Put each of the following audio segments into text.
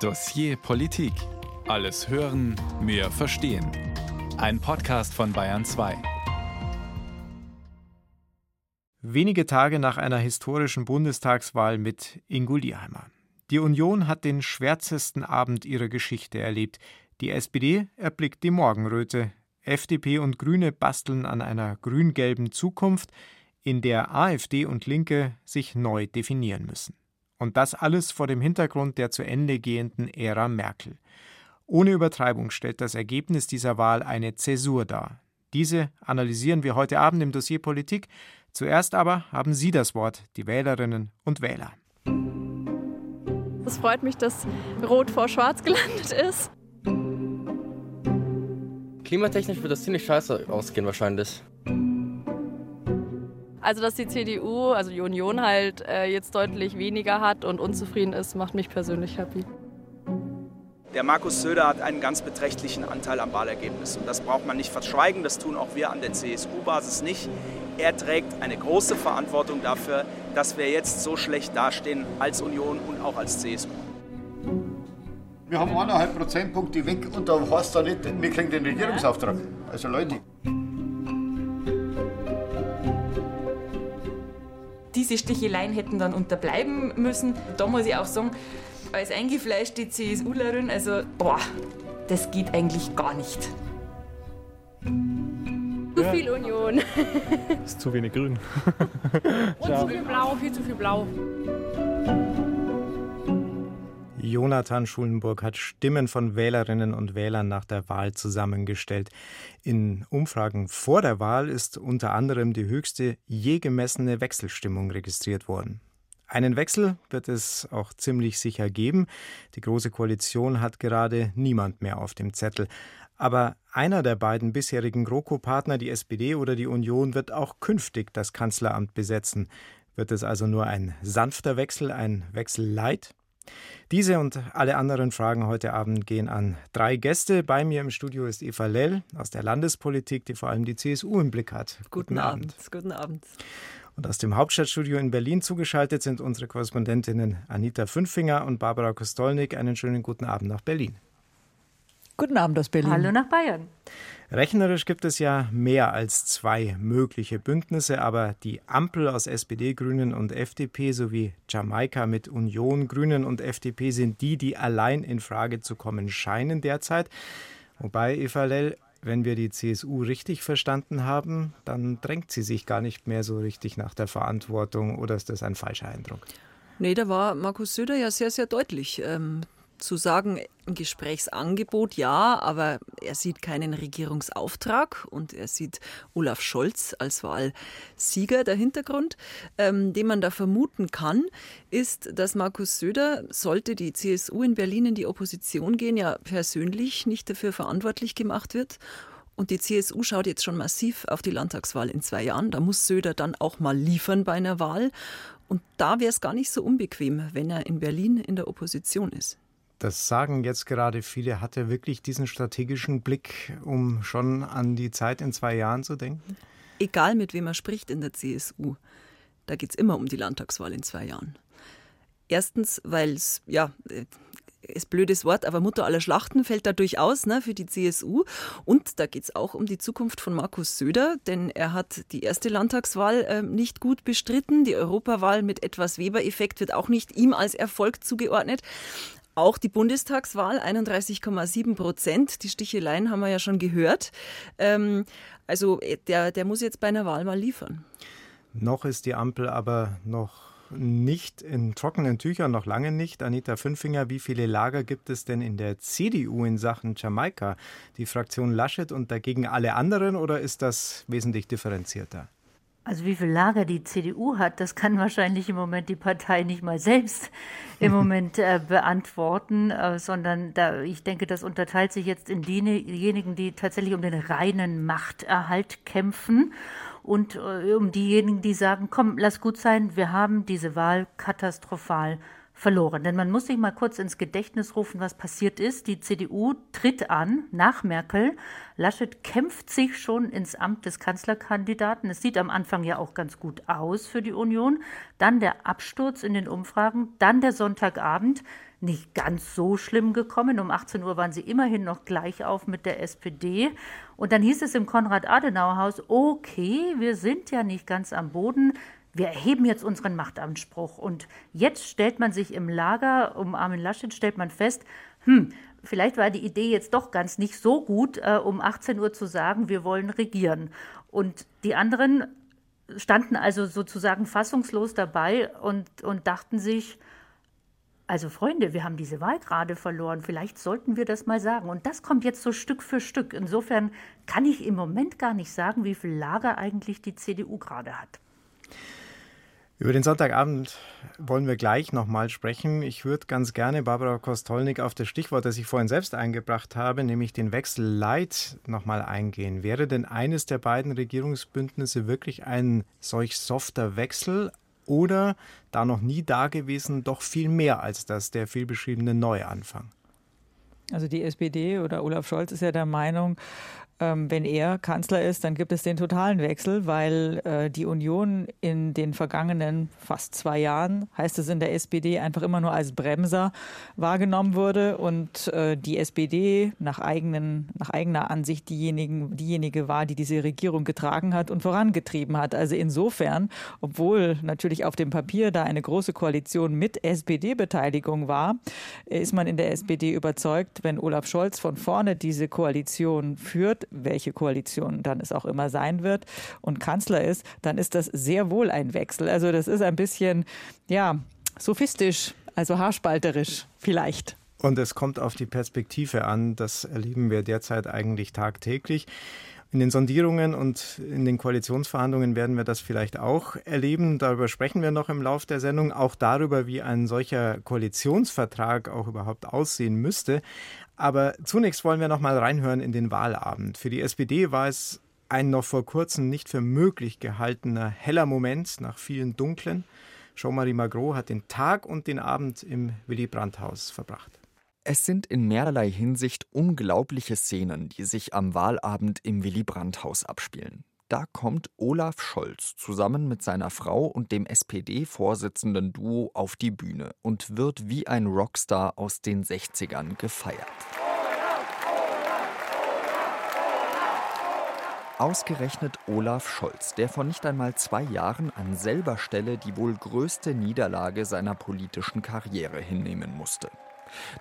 Dossier Politik. Alles hören, mehr verstehen. Ein Podcast von Bayern 2. Wenige Tage nach einer historischen Bundestagswahl mit Ingo Lierheimer. Die Union hat den schwärzesten Abend ihrer Geschichte erlebt. Die SPD erblickt die Morgenröte. FDP und Grüne basteln an einer grün-gelben Zukunft, in der AfD und Linke sich neu definieren müssen. Und das alles vor dem Hintergrund der zu Ende gehenden Ära Merkel. Ohne Übertreibung stellt das Ergebnis dieser Wahl eine Zäsur dar. Diese analysieren wir heute Abend im Dossier Politik. Zuerst aber haben Sie das Wort, die Wählerinnen und Wähler. Es freut mich, dass Rot vor Schwarz gelandet ist. Klimatechnisch wird das ziemlich scheiße ausgehen wahrscheinlich. Also, dass die CDU, also die Union halt äh, jetzt deutlich weniger hat und unzufrieden ist, macht mich persönlich happy. Der Markus Söder hat einen ganz beträchtlichen Anteil am Wahlergebnis. Und das braucht man nicht verschweigen, das tun auch wir an der CSU-Basis nicht. Er trägt eine große Verantwortung dafür, dass wir jetzt so schlecht dastehen als Union und auch als CSU. Wir haben eineinhalb Prozentpunkte weg und da heißt da nicht, wir kriegen den Regierungsauftrag. Also Leute. Diese Sticheleien hätten dann unterbleiben müssen. Da muss ich auch sagen, als eingefleischte CSUlerin, also boah, das geht eigentlich gar nicht. Zu viel Union. ist zu wenig grün. Und zu viel Blau, viel zu viel Blau. Jonathan Schulenburg hat Stimmen von Wählerinnen und Wählern nach der Wahl zusammengestellt. In Umfragen vor der Wahl ist unter anderem die höchste je gemessene Wechselstimmung registriert worden. Einen Wechsel wird es auch ziemlich sicher geben. Die Große Koalition hat gerade niemand mehr auf dem Zettel. Aber einer der beiden bisherigen GroKo-Partner, die SPD oder die Union, wird auch künftig das Kanzleramt besetzen. Wird es also nur ein sanfter Wechsel, ein Wechsel Leid? Diese und alle anderen Fragen heute Abend gehen an drei Gäste. Bei mir im Studio ist Eva Lell aus der Landespolitik, die vor allem die CSU im Blick hat. Guten, guten Abend. Abend. Guten Abend. Und aus dem Hauptstadtstudio in Berlin zugeschaltet sind unsere Korrespondentinnen Anita Fünfinger und Barbara Kostolnik. Einen schönen guten Abend nach Berlin. Guten Abend aus Berlin. Hallo nach Bayern. Rechnerisch gibt es ja mehr als zwei mögliche Bündnisse, aber die Ampel aus SPD, Grünen und FDP sowie Jamaika mit Union, Grünen und FDP sind die, die allein in Frage zu kommen scheinen derzeit. Wobei, Eva Lell, wenn wir die CSU richtig verstanden haben, dann drängt sie sich gar nicht mehr so richtig nach der Verantwortung oder ist das ein falscher Eindruck? Nee, da war Markus Söder ja sehr, sehr deutlich. Ähm, zu sagen, ein Gesprächsangebot ja, aber er sieht keinen Regierungsauftrag und er sieht Olaf Scholz als Wahlsieger. Der Hintergrund, ähm, den man da vermuten kann, ist, dass Markus Söder, sollte die CSU in Berlin in die Opposition gehen, ja persönlich nicht dafür verantwortlich gemacht wird. Und die CSU schaut jetzt schon massiv auf die Landtagswahl in zwei Jahren. Da muss Söder dann auch mal liefern bei einer Wahl. Und da wäre es gar nicht so unbequem, wenn er in Berlin in der Opposition ist. Das sagen jetzt gerade viele. Hat er wirklich diesen strategischen Blick, um schon an die Zeit in zwei Jahren zu denken? Egal mit wem er spricht in der CSU, da geht es immer um die Landtagswahl in zwei Jahren. Erstens, weil es, ja, ist blödes Wort, aber Mutter aller Schlachten fällt da durchaus ne, für die CSU. Und da geht es auch um die Zukunft von Markus Söder, denn er hat die erste Landtagswahl äh, nicht gut bestritten. Die Europawahl mit etwas Weber-Effekt wird auch nicht ihm als Erfolg zugeordnet. Auch die Bundestagswahl 31,7 Prozent. Die Sticheleien haben wir ja schon gehört. Ähm, also äh, der, der muss jetzt bei einer Wahl mal liefern. Noch ist die Ampel aber noch nicht in trockenen Tüchern, noch lange nicht. Anita Fünfinger, wie viele Lager gibt es denn in der CDU in Sachen Jamaika? Die Fraktion Laschet und dagegen alle anderen oder ist das wesentlich differenzierter? Also wie viel Lager die CDU hat, das kann wahrscheinlich im Moment die Partei nicht mal selbst im Moment äh, beantworten, äh, sondern da, ich denke, das unterteilt sich jetzt in diejenigen, die tatsächlich um den reinen Machterhalt kämpfen und äh, um diejenigen, die sagen, komm, lass gut sein, wir haben diese Wahl katastrophal verloren. Denn man muss sich mal kurz ins Gedächtnis rufen, was passiert ist. Die CDU tritt an nach Merkel. Laschet kämpft sich schon ins Amt des Kanzlerkandidaten. Es sieht am Anfang ja auch ganz gut aus für die Union. Dann der Absturz in den Umfragen, dann der Sonntagabend. Nicht ganz so schlimm gekommen. Um 18 Uhr waren sie immerhin noch gleich auf mit der SPD. Und dann hieß es im Konrad-Adenauer-Haus, okay, wir sind ja nicht ganz am Boden wir erheben jetzt unseren Machtanspruch. Und jetzt stellt man sich im Lager um Armin Laschet, stellt man fest, hm, vielleicht war die Idee jetzt doch ganz nicht so gut, äh, um 18 Uhr zu sagen, wir wollen regieren. Und die anderen standen also sozusagen fassungslos dabei und, und dachten sich, also Freunde, wir haben diese Wahl gerade verloren, vielleicht sollten wir das mal sagen. Und das kommt jetzt so Stück für Stück. Insofern kann ich im Moment gar nicht sagen, wie viel Lager eigentlich die CDU gerade hat. Über den Sonntagabend wollen wir gleich nochmal sprechen. Ich würde ganz gerne Barbara Kostolnik auf das Stichwort, das ich vorhin selbst eingebracht habe, nämlich den Wechsel Leid nochmal eingehen. Wäre denn eines der beiden Regierungsbündnisse wirklich ein solch softer Wechsel oder da noch nie dagewesen doch viel mehr als das, der vielbeschriebene Neuanfang? Also die SPD oder Olaf Scholz ist ja der Meinung, ähm, wenn er Kanzler ist, dann gibt es den totalen Wechsel, weil äh, die Union in den vergangenen fast zwei Jahren, heißt es in der SPD, einfach immer nur als Bremser wahrgenommen wurde und äh, die SPD nach, eigenen, nach eigener Ansicht diejenigen, diejenige war, die diese Regierung getragen hat und vorangetrieben hat. Also insofern, obwohl natürlich auf dem Papier da eine große Koalition mit SPD-Beteiligung war, ist man in der SPD überzeugt, wenn Olaf Scholz von vorne diese Koalition führt, welche Koalition dann es auch immer sein wird, und Kanzler ist, dann ist das sehr wohl ein Wechsel. Also das ist ein bisschen, ja, sophistisch, also haarspalterisch vielleicht. Und es kommt auf die Perspektive an. Das erleben wir derzeit eigentlich tagtäglich. In den Sondierungen und in den Koalitionsverhandlungen werden wir das vielleicht auch erleben. Darüber sprechen wir noch im Laufe der Sendung. Auch darüber, wie ein solcher Koalitionsvertrag auch überhaupt aussehen müsste. Aber zunächst wollen wir noch mal reinhören in den Wahlabend. Für die SPD war es ein noch vor kurzem nicht für möglich gehaltener heller Moment nach vielen dunklen. Jean-Marie Magro hat den Tag und den Abend im Willy Brandt-Haus verbracht. Es sind in mehrerlei Hinsicht unglaubliche Szenen, die sich am Wahlabend im Willy Brandt-Haus abspielen. Da kommt Olaf Scholz zusammen mit seiner Frau und dem SPD-Vorsitzenden Duo auf die Bühne und wird wie ein Rockstar aus den 60ern gefeiert. Ausgerechnet Olaf Scholz, der vor nicht einmal zwei Jahren an selber Stelle die wohl größte Niederlage seiner politischen Karriere hinnehmen musste.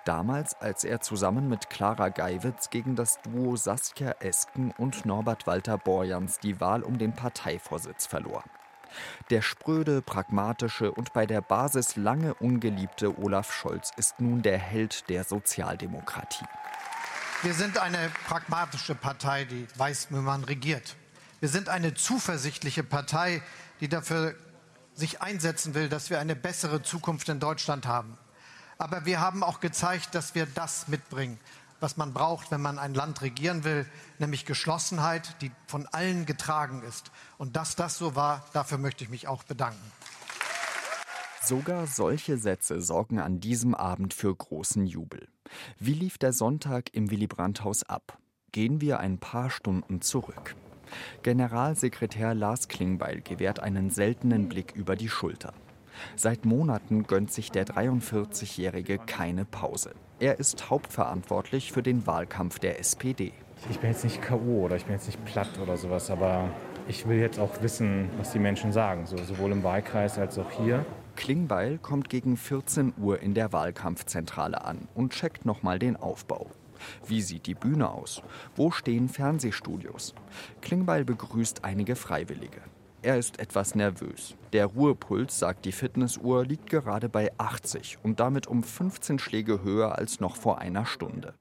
Damals, als er zusammen mit Clara Geiwitz gegen das Duo Saskia Esken und Norbert Walter Borjans die Wahl um den Parteivorsitz verlor. Der spröde, pragmatische und bei der Basis lange ungeliebte Olaf Scholz ist nun der Held der Sozialdemokratie. Wir sind eine pragmatische Partei, die weiß, wie man regiert. Wir sind eine zuversichtliche Partei, die dafür sich einsetzen will, dass wir eine bessere Zukunft in Deutschland haben. Aber wir haben auch gezeigt, dass wir das mitbringen, was man braucht, wenn man ein Land regieren will, nämlich Geschlossenheit, die von allen getragen ist. Und dass das so war, dafür möchte ich mich auch bedanken. Sogar solche Sätze sorgen an diesem Abend für großen Jubel. Wie lief der Sonntag im Willy Brandt-Haus ab? Gehen wir ein paar Stunden zurück. Generalsekretär Lars Klingbeil gewährt einen seltenen Blick über die Schulter. Seit Monaten gönnt sich der 43-Jährige keine Pause. Er ist hauptverantwortlich für den Wahlkampf der SPD. Ich bin jetzt nicht K.O. oder ich bin jetzt nicht platt oder sowas, aber ich will jetzt auch wissen, was die Menschen sagen, so, sowohl im Wahlkreis als auch hier. Klingbeil kommt gegen 14 Uhr in der Wahlkampfzentrale an und checkt nochmal den Aufbau. Wie sieht die Bühne aus? Wo stehen Fernsehstudios? Klingbeil begrüßt einige Freiwillige. Er ist etwas nervös. Der Ruhepuls, sagt die Fitnessuhr, liegt gerade bei 80 und damit um 15 Schläge höher als noch vor einer Stunde.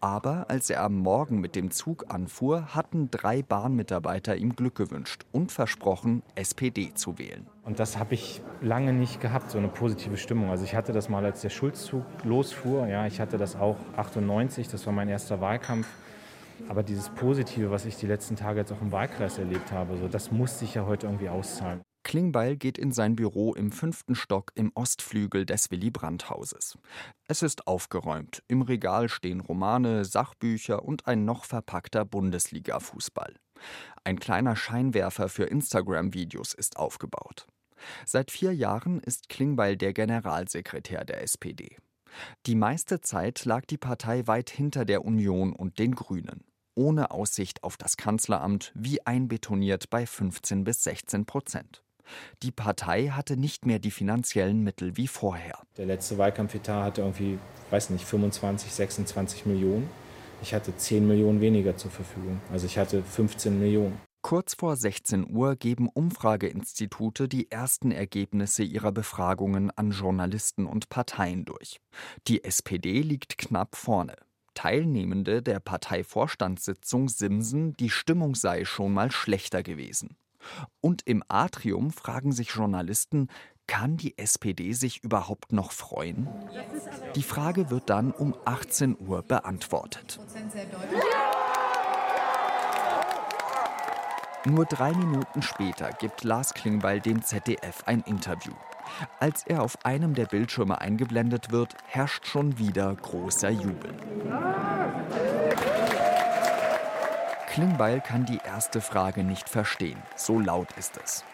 Aber als er am Morgen mit dem Zug anfuhr, hatten drei Bahnmitarbeiter ihm Glück gewünscht und versprochen, SPD zu wählen. Und das habe ich lange nicht gehabt, so eine positive Stimmung. Also ich hatte das mal, als der Schulzzug losfuhr. Ja, ich hatte das auch 98, das war mein erster Wahlkampf. Aber dieses Positive, was ich die letzten Tage jetzt auch im Wahlkreis erlebt habe, so, das muss sich ja heute irgendwie auszahlen. Klingbeil geht in sein Büro im fünften Stock im Ostflügel des Willy Brandt-Hauses. Es ist aufgeräumt. Im Regal stehen Romane, Sachbücher und ein noch verpackter Bundesliga-Fußball. Ein kleiner Scheinwerfer für Instagram-Videos ist aufgebaut. Seit vier Jahren ist Klingbeil der Generalsekretär der SPD. Die meiste Zeit lag die Partei weit hinter der Union und den Grünen. Ohne Aussicht auf das Kanzleramt, wie einbetoniert bei 15 bis 16 Prozent. Die Partei hatte nicht mehr die finanziellen Mittel wie vorher. Der letzte Wahlkampfetat hatte irgendwie, weiß nicht, 25, 26 Millionen. Ich hatte 10 Millionen weniger zur Verfügung. Also ich hatte 15 Millionen. Kurz vor 16 Uhr geben Umfrageinstitute die ersten Ergebnisse ihrer Befragungen an Journalisten und Parteien durch. Die SPD liegt knapp vorne. Teilnehmende der Parteivorstandssitzung simsen, die Stimmung sei schon mal schlechter gewesen. Und im Atrium fragen sich Journalisten, kann die SPD sich überhaupt noch freuen? Die Frage wird dann um 18 Uhr beantwortet. Nur drei Minuten später gibt Lars Klingbeil dem ZDF ein Interview. Als er auf einem der Bildschirme eingeblendet wird, herrscht schon wieder großer Jubel. Klingbeil kann die erste Frage nicht verstehen, so laut ist es.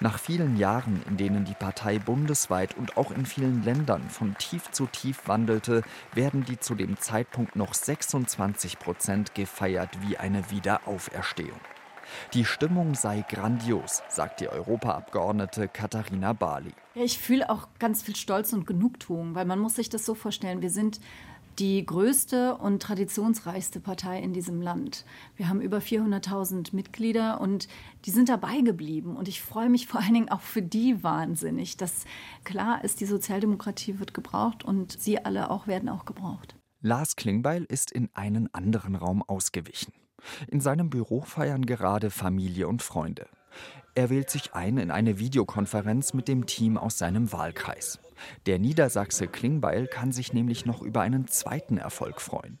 Nach vielen Jahren, in denen die Partei bundesweit und auch in vielen Ländern von tief zu tief wandelte, werden die zu dem Zeitpunkt noch 26 Prozent gefeiert wie eine Wiederauferstehung. Die Stimmung sei grandios, sagt die Europaabgeordnete Katharina Barley. Ich fühle auch ganz viel Stolz und Genugtuung, weil man muss sich das so vorstellen, wir sind die größte und traditionsreichste Partei in diesem Land. Wir haben über 400.000 Mitglieder und die sind dabei geblieben. Und ich freue mich vor allen Dingen auch für die wahnsinnig, dass klar ist, die Sozialdemokratie wird gebraucht und sie alle auch werden auch gebraucht. Lars Klingbeil ist in einen anderen Raum ausgewichen. In seinem Büro feiern gerade Familie und Freunde. Er wählt sich ein in eine Videokonferenz mit dem Team aus seinem Wahlkreis. Der Niedersachse Klingbeil kann sich nämlich noch über einen zweiten Erfolg freuen.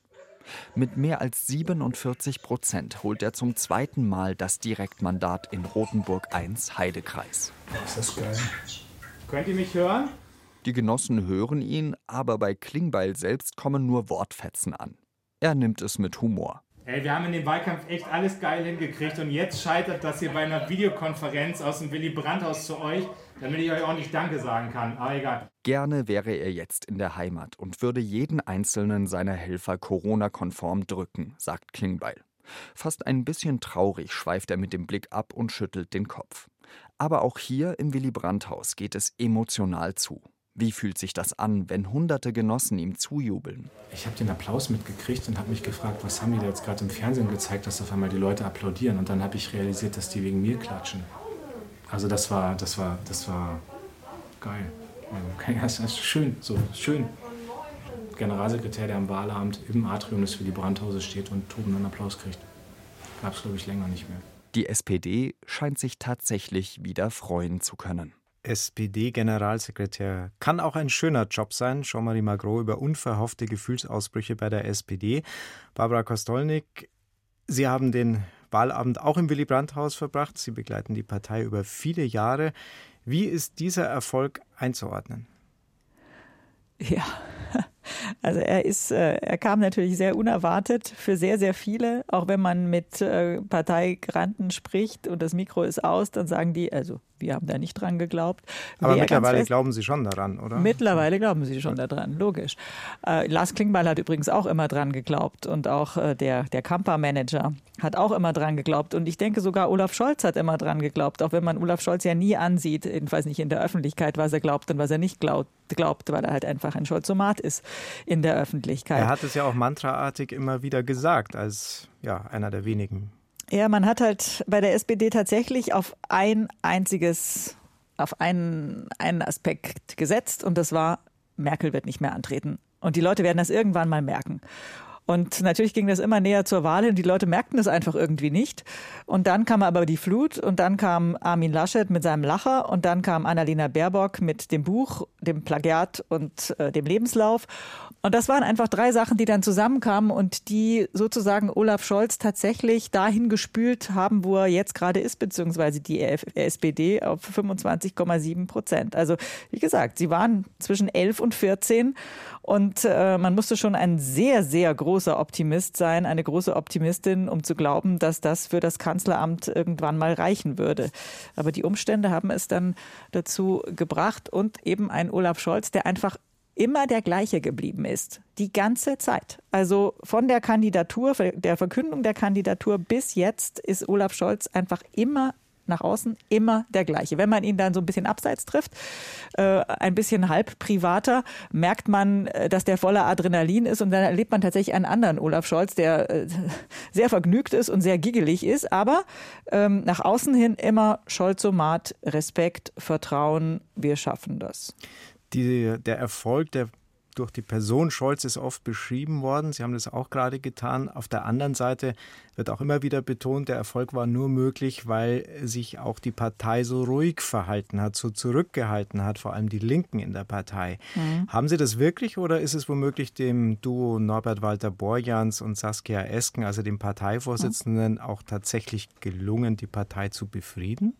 Mit mehr als 47 Prozent holt er zum zweiten Mal das Direktmandat in Rothenburg I Heidekreis. Ist das geil. Könnt ihr mich hören? Die Genossen hören ihn, aber bei Klingbeil selbst kommen nur Wortfetzen an. Er nimmt es mit Humor. Ey, wir haben in dem Wahlkampf echt alles geil hingekriegt und jetzt scheitert das hier bei einer Videokonferenz aus dem Willy Brandt-Haus zu euch, damit ich euch auch nicht Danke sagen kann. Aber egal. Gerne wäre er jetzt in der Heimat und würde jeden einzelnen seiner Helfer Corona-konform drücken, sagt Klingbeil. Fast ein bisschen traurig schweift er mit dem Blick ab und schüttelt den Kopf. Aber auch hier im Willy Brandt-Haus geht es emotional zu. Wie fühlt sich das an, wenn hunderte Genossen ihm zujubeln? Ich habe den Applaus mitgekriegt und habe mich gefragt, was haben die da jetzt gerade im Fernsehen gezeigt, dass auf einmal die Leute applaudieren. Und dann habe ich realisiert, dass die wegen mir klatschen. Also das war, das war, das war geil. Also, das ist schön, so schön. Generalsekretär, der am Wahlabend im Atrium des Willy Brandt-Hauses steht und tobenden Applaus kriegt. Gab es, glaube ich, länger nicht mehr. Die SPD scheint sich tatsächlich wieder freuen zu können. SPD-Generalsekretär. Kann auch ein schöner Job sein. Jean-Marie Magro über unverhoffte Gefühlsausbrüche bei der SPD. Barbara Kostolnik, Sie haben den Wahlabend auch im Willy Brandt-Haus verbracht. Sie begleiten die Partei über viele Jahre. Wie ist dieser Erfolg einzuordnen? Ja, also er ist, äh, er kam natürlich sehr unerwartet für sehr, sehr viele. Auch wenn man mit äh, Parteigranten spricht und das Mikro ist aus, dann sagen die, also wir haben da nicht dran geglaubt. Aber Wer mittlerweile glauben Sie schon daran, oder? Mittlerweile glauben Sie schon daran, logisch. Äh, Lars Klingbeil hat übrigens auch immer dran geglaubt und auch äh, der, der Kampa-Manager hat auch immer dran geglaubt. Und ich denke sogar Olaf Scholz hat immer dran geglaubt, auch wenn man Olaf Scholz ja nie ansieht, jedenfalls nicht in der Öffentlichkeit, was er glaubt und was er nicht glaubt, glaubt weil er halt einfach ein Scholzomat ist in der Öffentlichkeit. Er hat es ja auch mantraartig immer wieder gesagt, als ja, einer der wenigen ja, man hat halt bei der SPD tatsächlich auf ein einziges, auf einen, einen Aspekt gesetzt und das war, Merkel wird nicht mehr antreten. Und die Leute werden das irgendwann mal merken. Und natürlich ging das immer näher zur Wahl hin. Die Leute merkten es einfach irgendwie nicht. Und dann kam aber die Flut und dann kam Armin Laschet mit seinem Lacher und dann kam Annalena Baerbock mit dem Buch, dem Plagiat und äh, dem Lebenslauf. Und das waren einfach drei Sachen, die dann zusammenkamen und die sozusagen Olaf Scholz tatsächlich dahin gespült haben, wo er jetzt gerade ist, beziehungsweise die SPD auf 25,7 Prozent. Also wie gesagt, sie waren zwischen 11 und 14 und äh, man musste schon ein sehr, sehr großer Optimist sein, eine große Optimistin, um zu glauben, dass das für das Kanzleramt irgendwann mal reichen würde. Aber die Umstände haben es dann dazu gebracht und eben ein Olaf Scholz, der einfach immer der gleiche geblieben ist. Die ganze Zeit. Also von der Kandidatur, der Verkündung der Kandidatur bis jetzt ist Olaf Scholz einfach immer nach außen immer der gleiche. Wenn man ihn dann so ein bisschen abseits trifft, äh, ein bisschen halb privater, merkt man, äh, dass der voller Adrenalin ist und dann erlebt man tatsächlich einen anderen Olaf Scholz, der äh, sehr vergnügt ist und sehr giggelig ist, aber ähm, nach außen hin immer Scholzomat, Respekt, Vertrauen, wir schaffen das die, der Erfolg der durch die Person Scholz ist oft beschrieben worden. Sie haben das auch gerade getan. Auf der anderen Seite wird auch immer wieder betont, der Erfolg war nur möglich, weil sich auch die Partei so ruhig verhalten hat, so zurückgehalten hat, vor allem die Linken in der Partei. Mhm. Haben Sie das wirklich oder ist es womöglich dem Duo Norbert Walter Borjans und Saskia Esken, also dem Parteivorsitzenden, mhm. auch tatsächlich gelungen, die Partei zu befrieden?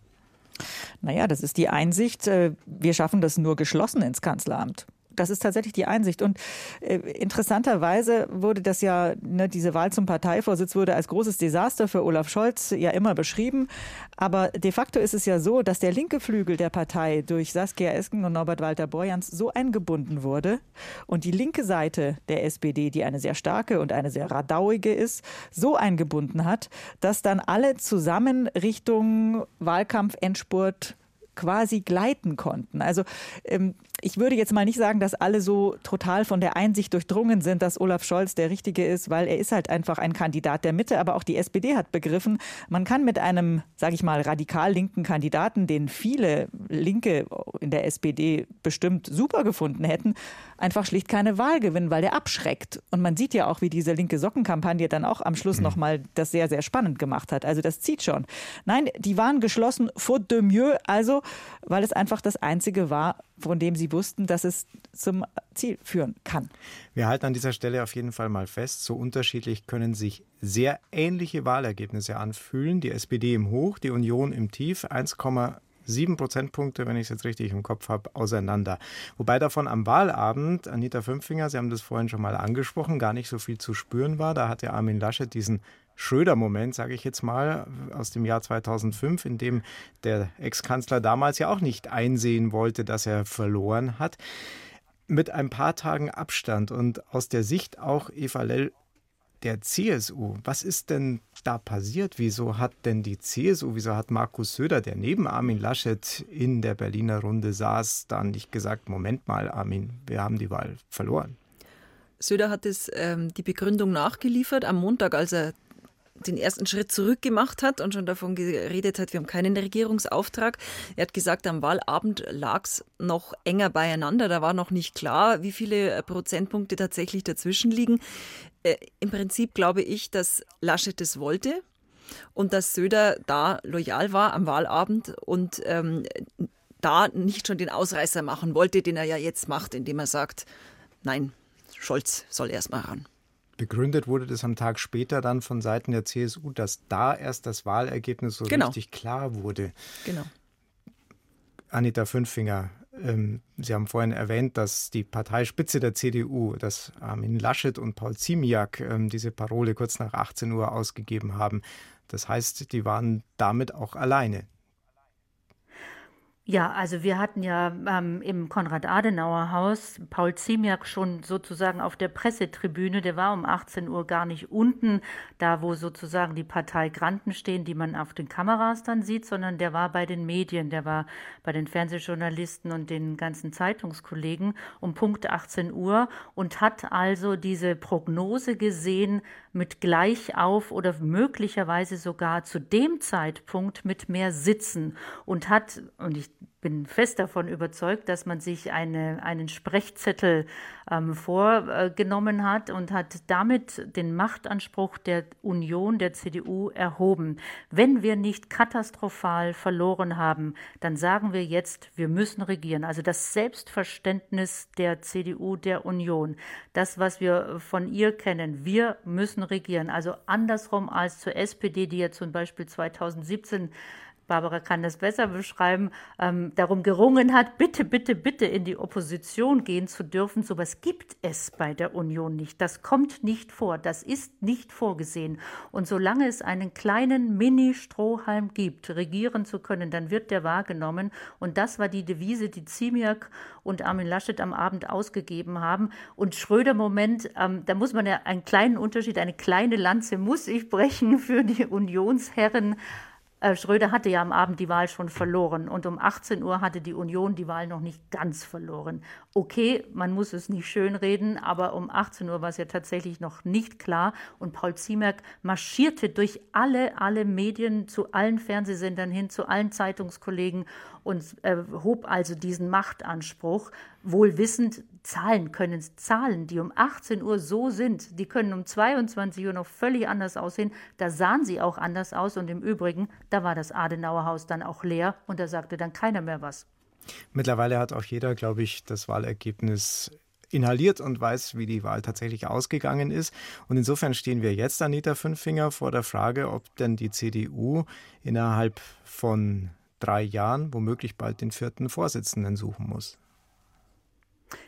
Naja, das ist die Einsicht, äh, wir schaffen das nur geschlossen ins Kanzleramt. Das ist tatsächlich die Einsicht. Und äh, interessanterweise wurde das ja, ne, diese Wahl zum Parteivorsitz wurde als großes Desaster für Olaf Scholz ja immer beschrieben. Aber de facto ist es ja so, dass der linke Flügel der Partei durch Saskia Esken und Norbert Walter Borjans so eingebunden wurde und die linke Seite der SPD, die eine sehr starke und eine sehr radauige ist, so eingebunden hat, dass dann alle zusammen Richtung Wahlkampfendspurt quasi gleiten konnten. Also ähm, ich würde jetzt mal nicht sagen, dass alle so total von der Einsicht durchdrungen sind, dass Olaf Scholz der Richtige ist, weil er ist halt einfach ein Kandidat der Mitte. Aber auch die SPD hat begriffen, man kann mit einem, sage ich mal, radikal linken Kandidaten, den viele Linke in der SPD bestimmt super gefunden hätten, einfach schlicht keine Wahl gewinnen, weil der abschreckt. Und man sieht ja auch, wie diese linke Sockenkampagne dann auch am Schluss mhm. nochmal das sehr, sehr spannend gemacht hat. Also das zieht schon. Nein, die waren geschlossen faute de mieux, also weil es einfach das Einzige war, von dem sie wussten, dass es zum Ziel führen kann. Wir halten an dieser Stelle auf jeden Fall mal fest, so unterschiedlich können sich sehr ähnliche Wahlergebnisse anfühlen. Die SPD im Hoch, die Union im Tief, 1,7 Prozentpunkte, wenn ich es jetzt richtig im Kopf habe, auseinander. Wobei davon am Wahlabend, Anita Fünfinger, Sie haben das vorhin schon mal angesprochen, gar nicht so viel zu spüren war. Da hatte Armin Laschet diesen Schröder-Moment, sage ich jetzt mal, aus dem Jahr 2005, in dem der Ex-Kanzler damals ja auch nicht einsehen wollte, dass er verloren hat. Mit ein paar Tagen Abstand und aus der Sicht auch Eva Lell der CSU. Was ist denn da passiert? Wieso hat denn die CSU, wieso hat Markus Söder, der neben Armin Laschet in der Berliner Runde saß, dann nicht gesagt, Moment mal, Armin, wir haben die Wahl verloren? Söder hat es ähm, die Begründung nachgeliefert am Montag, als er den ersten Schritt zurück gemacht hat und schon davon geredet hat, wir haben keinen Regierungsauftrag. Er hat gesagt, am Wahlabend lag es noch enger beieinander. Da war noch nicht klar, wie viele äh, Prozentpunkte tatsächlich dazwischen liegen. Äh, Im Prinzip glaube ich, dass Laschet es wollte und dass Söder da loyal war am Wahlabend und ähm, da nicht schon den Ausreißer machen wollte, den er ja jetzt macht, indem er sagt, nein, Scholz soll erst mal ran. Begründet wurde das am Tag später dann von Seiten der CSU, dass da erst das Wahlergebnis so genau. richtig klar wurde. Genau. Anita Fünfinger, ähm, Sie haben vorhin erwähnt, dass die Parteispitze der CDU, dass Armin Laschet und Paul Ziemiak ähm, diese Parole kurz nach 18 Uhr ausgegeben haben. Das heißt, die waren damit auch alleine. Ja, also wir hatten ja ähm, im Konrad-Adenauer-Haus Paul Ziemiak schon sozusagen auf der Pressetribüne. Der war um 18 Uhr gar nicht unten, da wo sozusagen die Partei Granten stehen, die man auf den Kameras dann sieht, sondern der war bei den Medien, der war bei den Fernsehjournalisten und den ganzen Zeitungskollegen um Punkt 18 Uhr und hat also diese Prognose gesehen mit gleich auf oder möglicherweise sogar zu dem Zeitpunkt mit mehr Sitzen und hat, und ich bin fest davon überzeugt, dass man sich eine, einen Sprechzettel ähm, vorgenommen hat und hat damit den Machtanspruch der Union, der CDU erhoben. Wenn wir nicht katastrophal verloren haben, dann sagen wir jetzt, wir müssen regieren. Also das Selbstverständnis der CDU, der Union, das, was wir von ihr kennen, wir müssen regieren. Also andersrum als zur SPD, die ja zum Beispiel 2017 Barbara kann das besser beschreiben, ähm, darum gerungen hat, bitte, bitte, bitte in die Opposition gehen zu dürfen. So etwas gibt es bei der Union nicht. Das kommt nicht vor. Das ist nicht vorgesehen. Und solange es einen kleinen Mini-Strohhalm gibt, regieren zu können, dann wird der wahrgenommen. Und das war die Devise, die Ziemiak und Armin Laschet am Abend ausgegeben haben. Und Schröder-Moment, ähm, da muss man ja einen kleinen Unterschied, eine kleine Lanze muss ich brechen für die Unionsherren. Äh, Schröder hatte ja am Abend die Wahl schon verloren und um 18 Uhr hatte die Union die Wahl noch nicht ganz verloren. Okay, man muss es nicht schönreden, aber um 18 Uhr war es ja tatsächlich noch nicht klar und Paul Ziemerk marschierte durch alle, alle Medien, zu allen Fernsehsendern hin, zu allen Zeitungskollegen und äh, hob also diesen Machtanspruch, wohl wissend, Zahlen können Zahlen, die um 18 Uhr so sind, die können um 22 Uhr noch völlig anders aussehen. Da sahen sie auch anders aus und im Übrigen, da war das Adenauerhaus dann auch leer und da sagte dann keiner mehr was. Mittlerweile hat auch jeder, glaube ich, das Wahlergebnis inhaliert und weiß, wie die Wahl tatsächlich ausgegangen ist. Und insofern stehen wir jetzt, Anita Fünfinger, vor der Frage, ob denn die CDU innerhalb von drei Jahren womöglich bald den vierten Vorsitzenden suchen muss.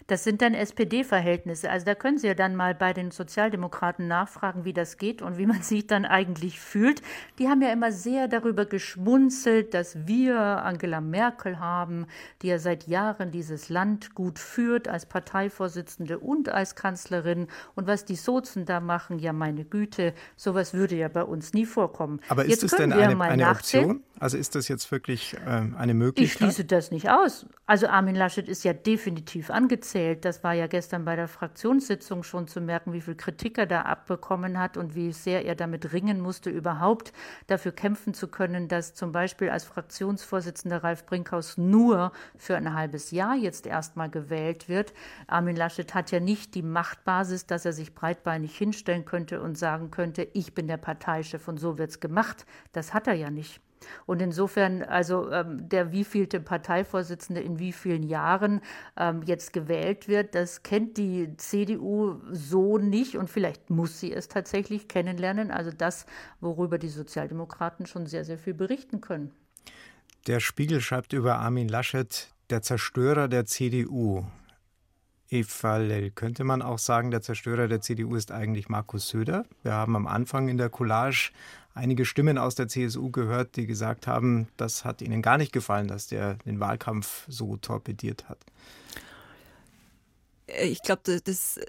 Das sind dann SPD-Verhältnisse. Also da können Sie ja dann mal bei den Sozialdemokraten nachfragen, wie das geht und wie man sich dann eigentlich fühlt. Die haben ja immer sehr darüber geschmunzelt, dass wir Angela Merkel haben, die ja seit Jahren dieses Land gut führt als Parteivorsitzende und als Kanzlerin. Und was die Sozen da machen, ja meine Güte, sowas würde ja bei uns nie vorkommen. Aber ist jetzt es denn eine, eine Option? Also ist das jetzt wirklich ähm, eine Möglichkeit? Ich schließe das nicht aus. Also Armin Laschet ist ja definitiv angezählt. Das war ja gestern bei der Fraktionssitzung schon zu merken, wie viel Kritik er da abbekommen hat und wie sehr er damit ringen musste, überhaupt dafür kämpfen zu können, dass zum Beispiel als Fraktionsvorsitzender Ralf Brinkhaus nur für ein halbes Jahr jetzt erstmal gewählt wird. Armin Laschet hat ja nicht die Machtbasis, dass er sich breitbeinig hinstellen könnte und sagen könnte, ich bin der Parteichef und so wird's gemacht. Das hat er ja nicht. Und insofern, also ähm, der wievielte Parteivorsitzende in wie vielen Jahren ähm, jetzt gewählt wird, das kennt die CDU so nicht und vielleicht muss sie es tatsächlich kennenlernen. Also das, worüber die Sozialdemokraten schon sehr, sehr viel berichten können. Der Spiegel schreibt über Armin Laschet, der Zerstörer der CDU. Eva Lell, könnte man auch sagen, der Zerstörer der CDU ist eigentlich Markus Söder. Wir haben am Anfang in der Collage einige Stimmen aus der CSU gehört, die gesagt haben, das hat ihnen gar nicht gefallen, dass der den Wahlkampf so torpediert hat. Äh, ich glaube, das,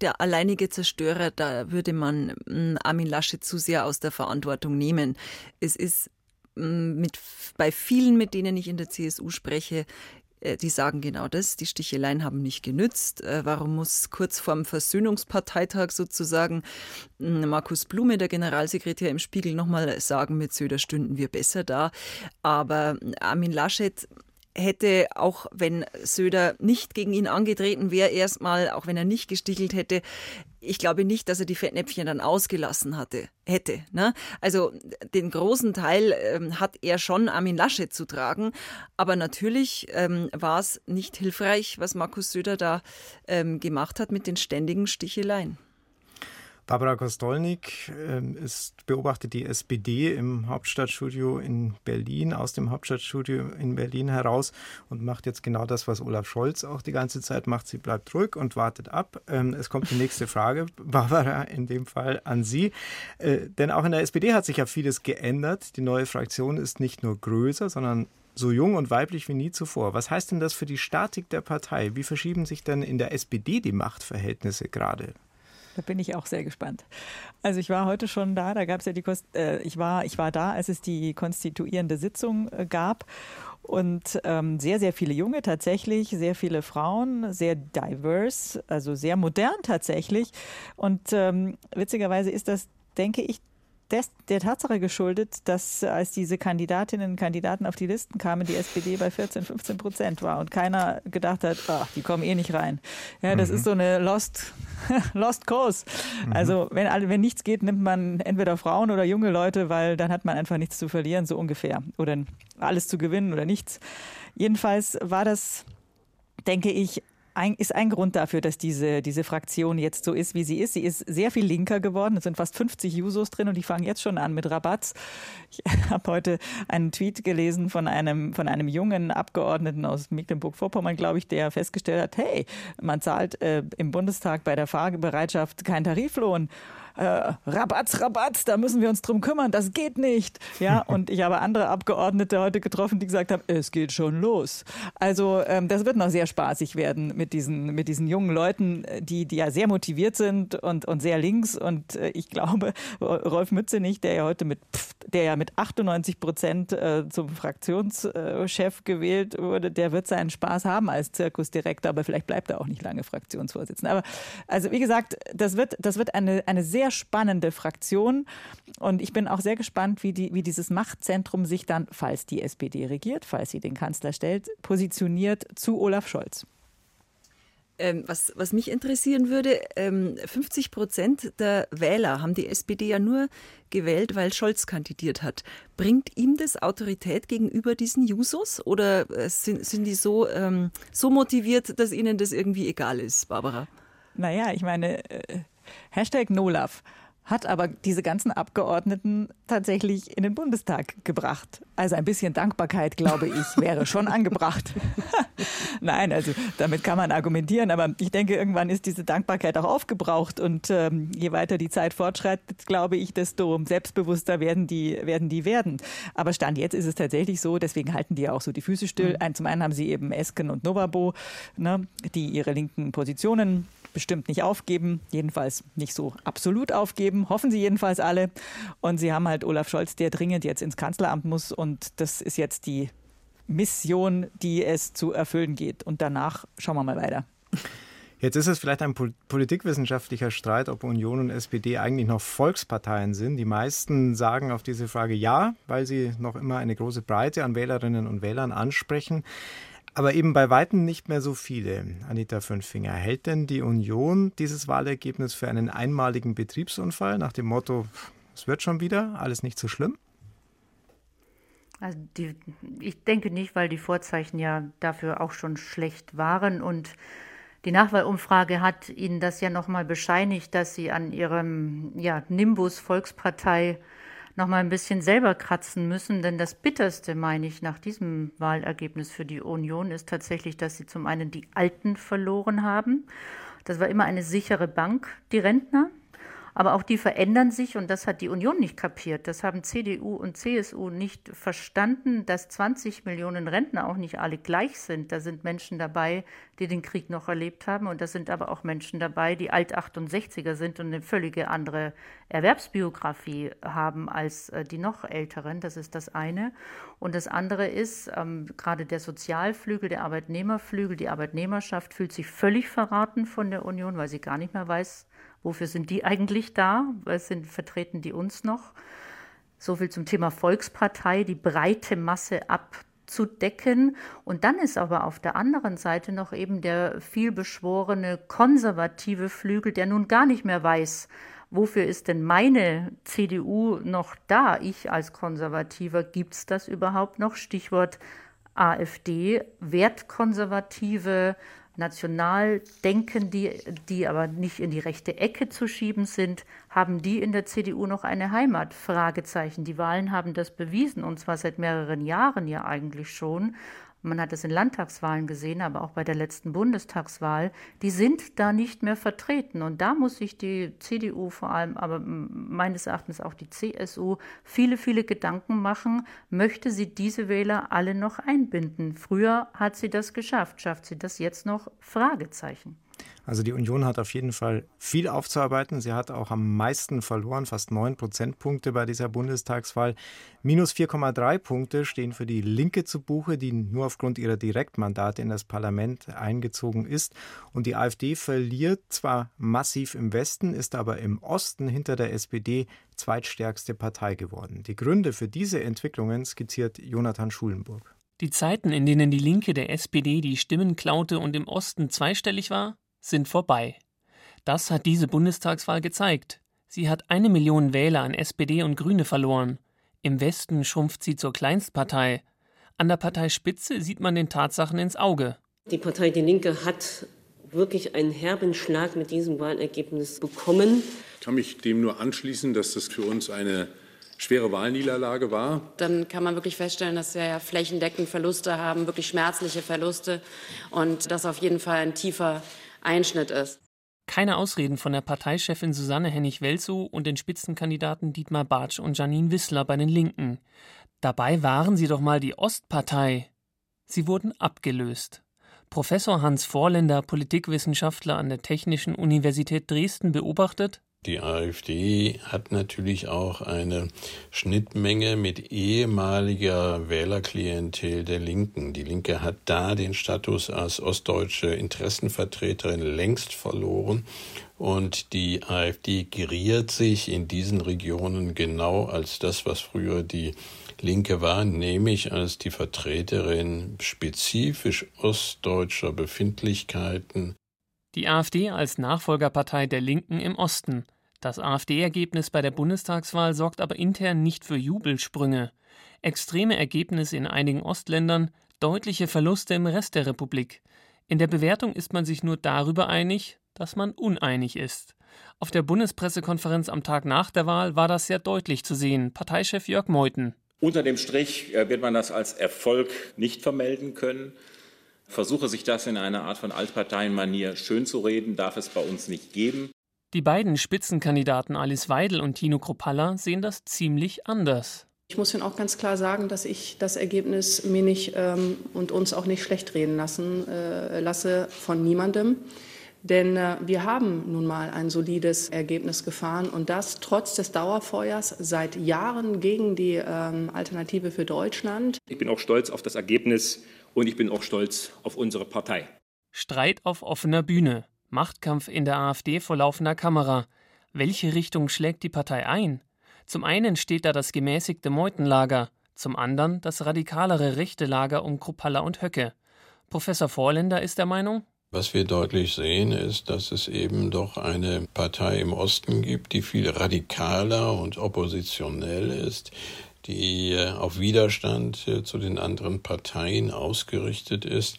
der alleinige Zerstörer, da würde man hm, Armin Laschet zu sehr aus der Verantwortung nehmen. Es ist hm, mit, bei vielen, mit denen ich in der CSU spreche, die sagen genau das, die Sticheleien haben nicht genützt. Äh, warum muss kurz vorm Versöhnungsparteitag sozusagen hm, Markus Blume, der Generalsekretär im Spiegel, nochmal sagen, mit Söder stünden wir besser da. Aber Armin Laschet hätte, auch wenn Söder nicht gegen ihn angetreten wäre, erstmal, auch wenn er nicht gestichelt hätte, ich glaube nicht, dass er die Fettnäpfchen dann ausgelassen hatte, hätte. Ne? Also den großen Teil ähm, hat er schon Armin Laschet zu tragen. Aber natürlich ähm, war es nicht hilfreich, was Markus Söder da ähm, gemacht hat mit den ständigen Sticheleien. Barbara Kostolnik ähm, ist, beobachtet die SPD im Hauptstadtstudio in Berlin, aus dem Hauptstadtstudio in Berlin heraus und macht jetzt genau das, was Olaf Scholz auch die ganze Zeit macht. Sie bleibt ruhig und wartet ab. Ähm, es kommt die nächste Frage, Barbara, in dem Fall an Sie. Äh, denn auch in der SPD hat sich ja vieles geändert. Die neue Fraktion ist nicht nur größer, sondern so jung und weiblich wie nie zuvor. Was heißt denn das für die Statik der Partei? Wie verschieben sich denn in der SPD die Machtverhältnisse gerade? Da bin ich auch sehr gespannt. Also ich war heute schon da, da gab es ja die Kost äh, ich war ich war da, als es die konstituierende Sitzung äh, gab und ähm, sehr sehr viele junge tatsächlich, sehr viele Frauen, sehr diverse, also sehr modern tatsächlich und ähm, witzigerweise ist das denke ich des, der Tatsache geschuldet, dass als diese Kandidatinnen und Kandidaten auf die Listen kamen, die SPD bei 14, 15 Prozent war und keiner gedacht hat, ach, die kommen eh nicht rein. Ja, das mhm. ist so eine Lost, Lost Cause. Mhm. Also wenn, wenn nichts geht, nimmt man entweder Frauen oder junge Leute, weil dann hat man einfach nichts zu verlieren, so ungefähr. Oder alles zu gewinnen oder nichts. Jedenfalls war das, denke ich, ein, ist ein Grund dafür, dass diese, diese Fraktion jetzt so ist, wie sie ist. Sie ist sehr viel linker geworden. Es sind fast 50 Jusos drin und die fangen jetzt schon an mit Rabatz. Ich habe heute einen Tweet gelesen von einem, von einem jungen Abgeordneten aus Mecklenburg-Vorpommern, glaube ich, der festgestellt hat, hey, man zahlt äh, im Bundestag bei der Fahrbereitschaft keinen Tariflohn äh, Rabatz, Rabatz, da müssen wir uns drum kümmern, das geht nicht. Ja, und ich habe andere Abgeordnete heute getroffen, die gesagt haben, es geht schon los. Also ähm, das wird noch sehr spaßig werden mit diesen, mit diesen jungen Leuten, die, die ja sehr motiviert sind und, und sehr links. Und äh, ich glaube, Rolf Mützenich, der ja heute mit, der ja mit 98 Prozent äh, zum Fraktionschef gewählt wurde, der wird seinen Spaß haben als Zirkusdirektor, aber vielleicht bleibt er auch nicht lange Fraktionsvorsitzender. Aber also wie gesagt, das wird, das wird eine, eine sehr sehr spannende Fraktion. Und ich bin auch sehr gespannt, wie, die, wie dieses Machtzentrum sich dann, falls die SPD regiert, falls sie den Kanzler stellt, positioniert zu Olaf Scholz. Ähm, was, was, mich interessieren würde, ähm, 50 Prozent der Wähler haben die SPD ja nur gewählt, weil Scholz kandidiert hat. Bringt ihm das Autorität gegenüber diesen Jusos oder äh, sind, sind die so, ähm, so motiviert, dass ihnen das irgendwie egal ist, Barbara? Naja, ich meine, äh, Hashtag NoLove hat aber diese ganzen Abgeordneten tatsächlich in den Bundestag gebracht. Also ein bisschen Dankbarkeit, glaube ich, wäre schon angebracht. Nein, also damit kann man argumentieren, aber ich denke, irgendwann ist diese Dankbarkeit auch aufgebraucht und ähm, je weiter die Zeit fortschreitet, glaube ich, desto selbstbewusster werden die, werden die werden. Aber Stand jetzt ist es tatsächlich so, deswegen halten die ja auch so die Füße still. Mhm. Zum einen haben sie eben Esken und Novabo, ne, die ihre linken Positionen bestimmt nicht aufgeben, jedenfalls nicht so absolut aufgeben, hoffen sie jedenfalls alle. Und sie haben halt Olaf Scholz, der dringend jetzt ins Kanzleramt muss und das ist jetzt die Mission, die es zu erfüllen geht. Und danach schauen wir mal weiter. Jetzt ist es vielleicht ein politikwissenschaftlicher Streit, ob Union und SPD eigentlich noch Volksparteien sind. Die meisten sagen auf diese Frage ja, weil sie noch immer eine große Breite an Wählerinnen und Wählern ansprechen. Aber eben bei Weitem nicht mehr so viele. Anita Fünfinger, hält denn die Union dieses Wahlergebnis für einen einmaligen Betriebsunfall nach dem Motto, es wird schon wieder, alles nicht so schlimm? Also die, ich denke nicht, weil die Vorzeichen ja dafür auch schon schlecht waren und die Nachwahlumfrage hat Ihnen das ja nochmal bescheinigt, dass Sie an Ihrem ja, Nimbus Volkspartei noch mal ein bisschen selber kratzen müssen, denn das Bitterste, meine ich, nach diesem Wahlergebnis für die Union ist tatsächlich, dass sie zum einen die Alten verloren haben. Das war immer eine sichere Bank, die Rentner. Aber auch die verändern sich und das hat die Union nicht kapiert. Das haben CDU und CSU nicht verstanden, dass 20 Millionen Rentner auch nicht alle gleich sind. Da sind Menschen dabei, die den Krieg noch erlebt haben und da sind aber auch Menschen dabei, die alt 68er sind und eine völlige andere Erwerbsbiografie haben als äh, die noch älteren. Das ist das eine. Und das andere ist, ähm, gerade der Sozialflügel, der Arbeitnehmerflügel, die Arbeitnehmerschaft fühlt sich völlig verraten von der Union, weil sie gar nicht mehr weiß, Wofür sind die eigentlich da? Was sind, vertreten die uns noch? So viel zum Thema Volkspartei, die breite Masse abzudecken. Und dann ist aber auf der anderen Seite noch eben der vielbeschworene konservative Flügel, der nun gar nicht mehr weiß, wofür ist denn meine CDU noch da? Ich als Konservativer, gibt es das überhaupt noch? Stichwort AfD, wertkonservative national denken, die, die aber nicht in die rechte Ecke zu schieben sind, haben die in der CDU noch eine Heimat? Fragezeichen. Die Wahlen haben das bewiesen und zwar seit mehreren Jahren ja eigentlich schon. Man hat es in Landtagswahlen gesehen, aber auch bei der letzten Bundestagswahl. Die sind da nicht mehr vertreten. Und da muss sich die CDU vor allem, aber meines Erachtens auch die CSU, viele, viele Gedanken machen. Möchte sie diese Wähler alle noch einbinden? Früher hat sie das geschafft. Schafft sie das jetzt noch? Fragezeichen. Also die Union hat auf jeden Fall viel aufzuarbeiten. Sie hat auch am meisten verloren, fast neun Prozentpunkte bei dieser Bundestagswahl. Minus 4,3 Punkte stehen für die Linke zu Buche, die nur aufgrund ihrer Direktmandate in das Parlament eingezogen ist. Und die AfD verliert zwar massiv im Westen, ist aber im Osten hinter der SPD zweitstärkste Partei geworden. Die Gründe für diese Entwicklungen skizziert Jonathan Schulenburg. Die Zeiten, in denen die Linke der SPD die Stimmen klaute und im Osten zweistellig war, sind vorbei. Das hat diese Bundestagswahl gezeigt. Sie hat eine Million Wähler an SPD und Grüne verloren. Im Westen schrumpft sie zur Kleinstpartei. An der Parteispitze sieht man den Tatsachen ins Auge. Die Partei Die Linke hat wirklich einen herben Schlag mit diesem Wahlergebnis bekommen. Ich kann mich dem nur anschließen, dass das für uns eine schwere Wahlniederlage war. Dann kann man wirklich feststellen, dass wir ja flächendeckend Verluste haben, wirklich schmerzliche Verluste und das auf jeden Fall ein tiefer Einschnitt ist. Keine Ausreden von der Parteichefin Susanne Hennig-Welzow und den Spitzenkandidaten Dietmar Bartsch und Janine Wissler bei den Linken. Dabei waren sie doch mal die Ostpartei. Sie wurden abgelöst. Professor Hans Vorländer, Politikwissenschaftler an der Technischen Universität Dresden, beobachtet, die AfD hat natürlich auch eine Schnittmenge mit ehemaliger Wählerklientel der Linken. Die Linke hat da den Status als ostdeutsche Interessenvertreterin längst verloren und die AfD geriert sich in diesen Regionen genau als das, was früher die Linke war, nämlich als die Vertreterin spezifisch ostdeutscher Befindlichkeiten die AfD als Nachfolgerpartei der Linken im Osten. Das AfD-Ergebnis bei der Bundestagswahl sorgt aber intern nicht für Jubelsprünge. Extreme Ergebnisse in einigen Ostländern, deutliche Verluste im Rest der Republik. In der Bewertung ist man sich nur darüber einig, dass man uneinig ist. Auf der Bundespressekonferenz am Tag nach der Wahl war das sehr deutlich zu sehen. Parteichef Jörg Meuthen. Unter dem Strich äh, wird man das als Erfolg nicht vermelden können versuche sich das in einer Art von Altparteienmanier schönzureden, darf es bei uns nicht geben. Die beiden Spitzenkandidaten Alice Weidel und Tino Kropalla sehen das ziemlich anders. Ich muss Ihnen auch ganz klar sagen, dass ich das Ergebnis mir nicht ähm, und uns auch nicht schlecht reden lassen äh, lasse von niemandem. Denn äh, wir haben nun mal ein solides Ergebnis gefahren und das trotz des Dauerfeuers seit Jahren gegen die ähm, Alternative für Deutschland. Ich bin auch stolz auf das Ergebnis und ich bin auch stolz auf unsere Partei. Streit auf offener Bühne, Machtkampf in der AfD vor laufender Kamera. Welche Richtung schlägt die Partei ein? Zum einen steht da das gemäßigte Meutenlager, zum anderen das radikalere rechte Lager um Kruppalla und Höcke. Professor Vorländer ist der Meinung, was wir deutlich sehen, ist, dass es eben doch eine Partei im Osten gibt, die viel radikaler und oppositionell ist, die äh, auf Widerstand äh, zu den anderen Parteien ausgerichtet ist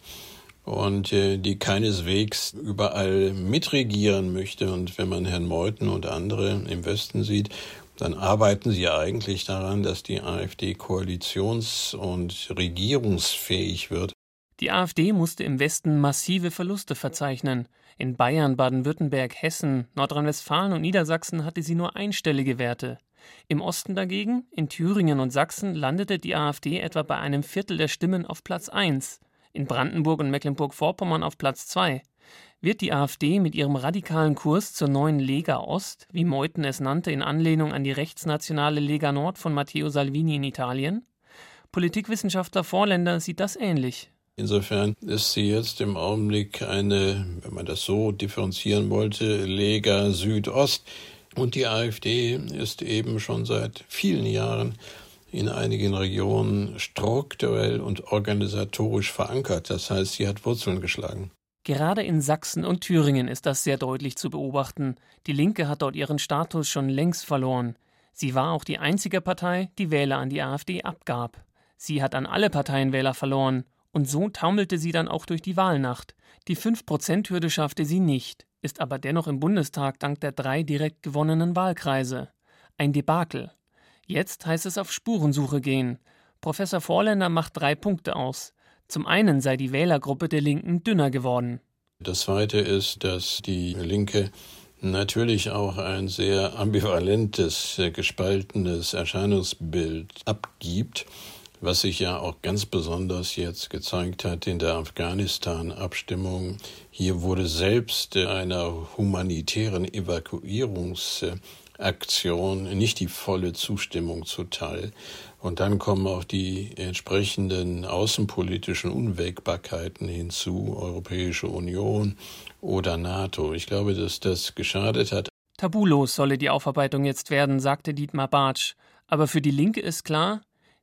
und äh, die keineswegs überall mitregieren möchte. Und wenn man Herrn Meuthen und andere im Westen sieht, dann arbeiten sie eigentlich daran, dass die AfD koalitions- und regierungsfähig wird. Die AfD musste im Westen massive Verluste verzeichnen. In Bayern, Baden-Württemberg, Hessen, Nordrhein-Westfalen und Niedersachsen hatte sie nur einstellige Werte. Im Osten dagegen, in Thüringen und Sachsen, landete die AfD etwa bei einem Viertel der Stimmen auf Platz 1, in Brandenburg und Mecklenburg-Vorpommern auf Platz 2. Wird die AfD mit ihrem radikalen Kurs zur neuen Lega Ost, wie Meuthen es nannte in Anlehnung an die rechtsnationale Lega Nord von Matteo Salvini in Italien? Politikwissenschaftler Vorländer sieht das ähnlich. Insofern ist sie jetzt im Augenblick eine, wenn man das so differenzieren wollte, Lega Südost. Und die AfD ist eben schon seit vielen Jahren in einigen Regionen strukturell und organisatorisch verankert. Das heißt, sie hat Wurzeln geschlagen. Gerade in Sachsen und Thüringen ist das sehr deutlich zu beobachten. Die Linke hat dort ihren Status schon längst verloren. Sie war auch die einzige Partei, die Wähler an die AfD abgab. Sie hat an alle Parteien Wähler verloren. Und so taumelte sie dann auch durch die Wahlnacht. Die 5%-Hürde schaffte sie nicht ist aber dennoch im Bundestag dank der drei direkt gewonnenen Wahlkreise. Ein Debakel. Jetzt heißt es auf Spurensuche gehen. Professor Vorländer macht drei Punkte aus. Zum einen sei die Wählergruppe der Linken dünner geworden. Das zweite ist, dass die Linke natürlich auch ein sehr ambivalentes, gespaltenes Erscheinungsbild abgibt was sich ja auch ganz besonders jetzt gezeigt hat in der Afghanistan-Abstimmung. Hier wurde selbst einer humanitären Evakuierungsaktion nicht die volle Zustimmung zuteil. Und dann kommen auch die entsprechenden außenpolitischen Unwägbarkeiten hinzu, Europäische Union oder NATO. Ich glaube, dass das geschadet hat. Tabulos solle die Aufarbeitung jetzt werden, sagte Dietmar Bartsch. Aber für die Linke ist klar,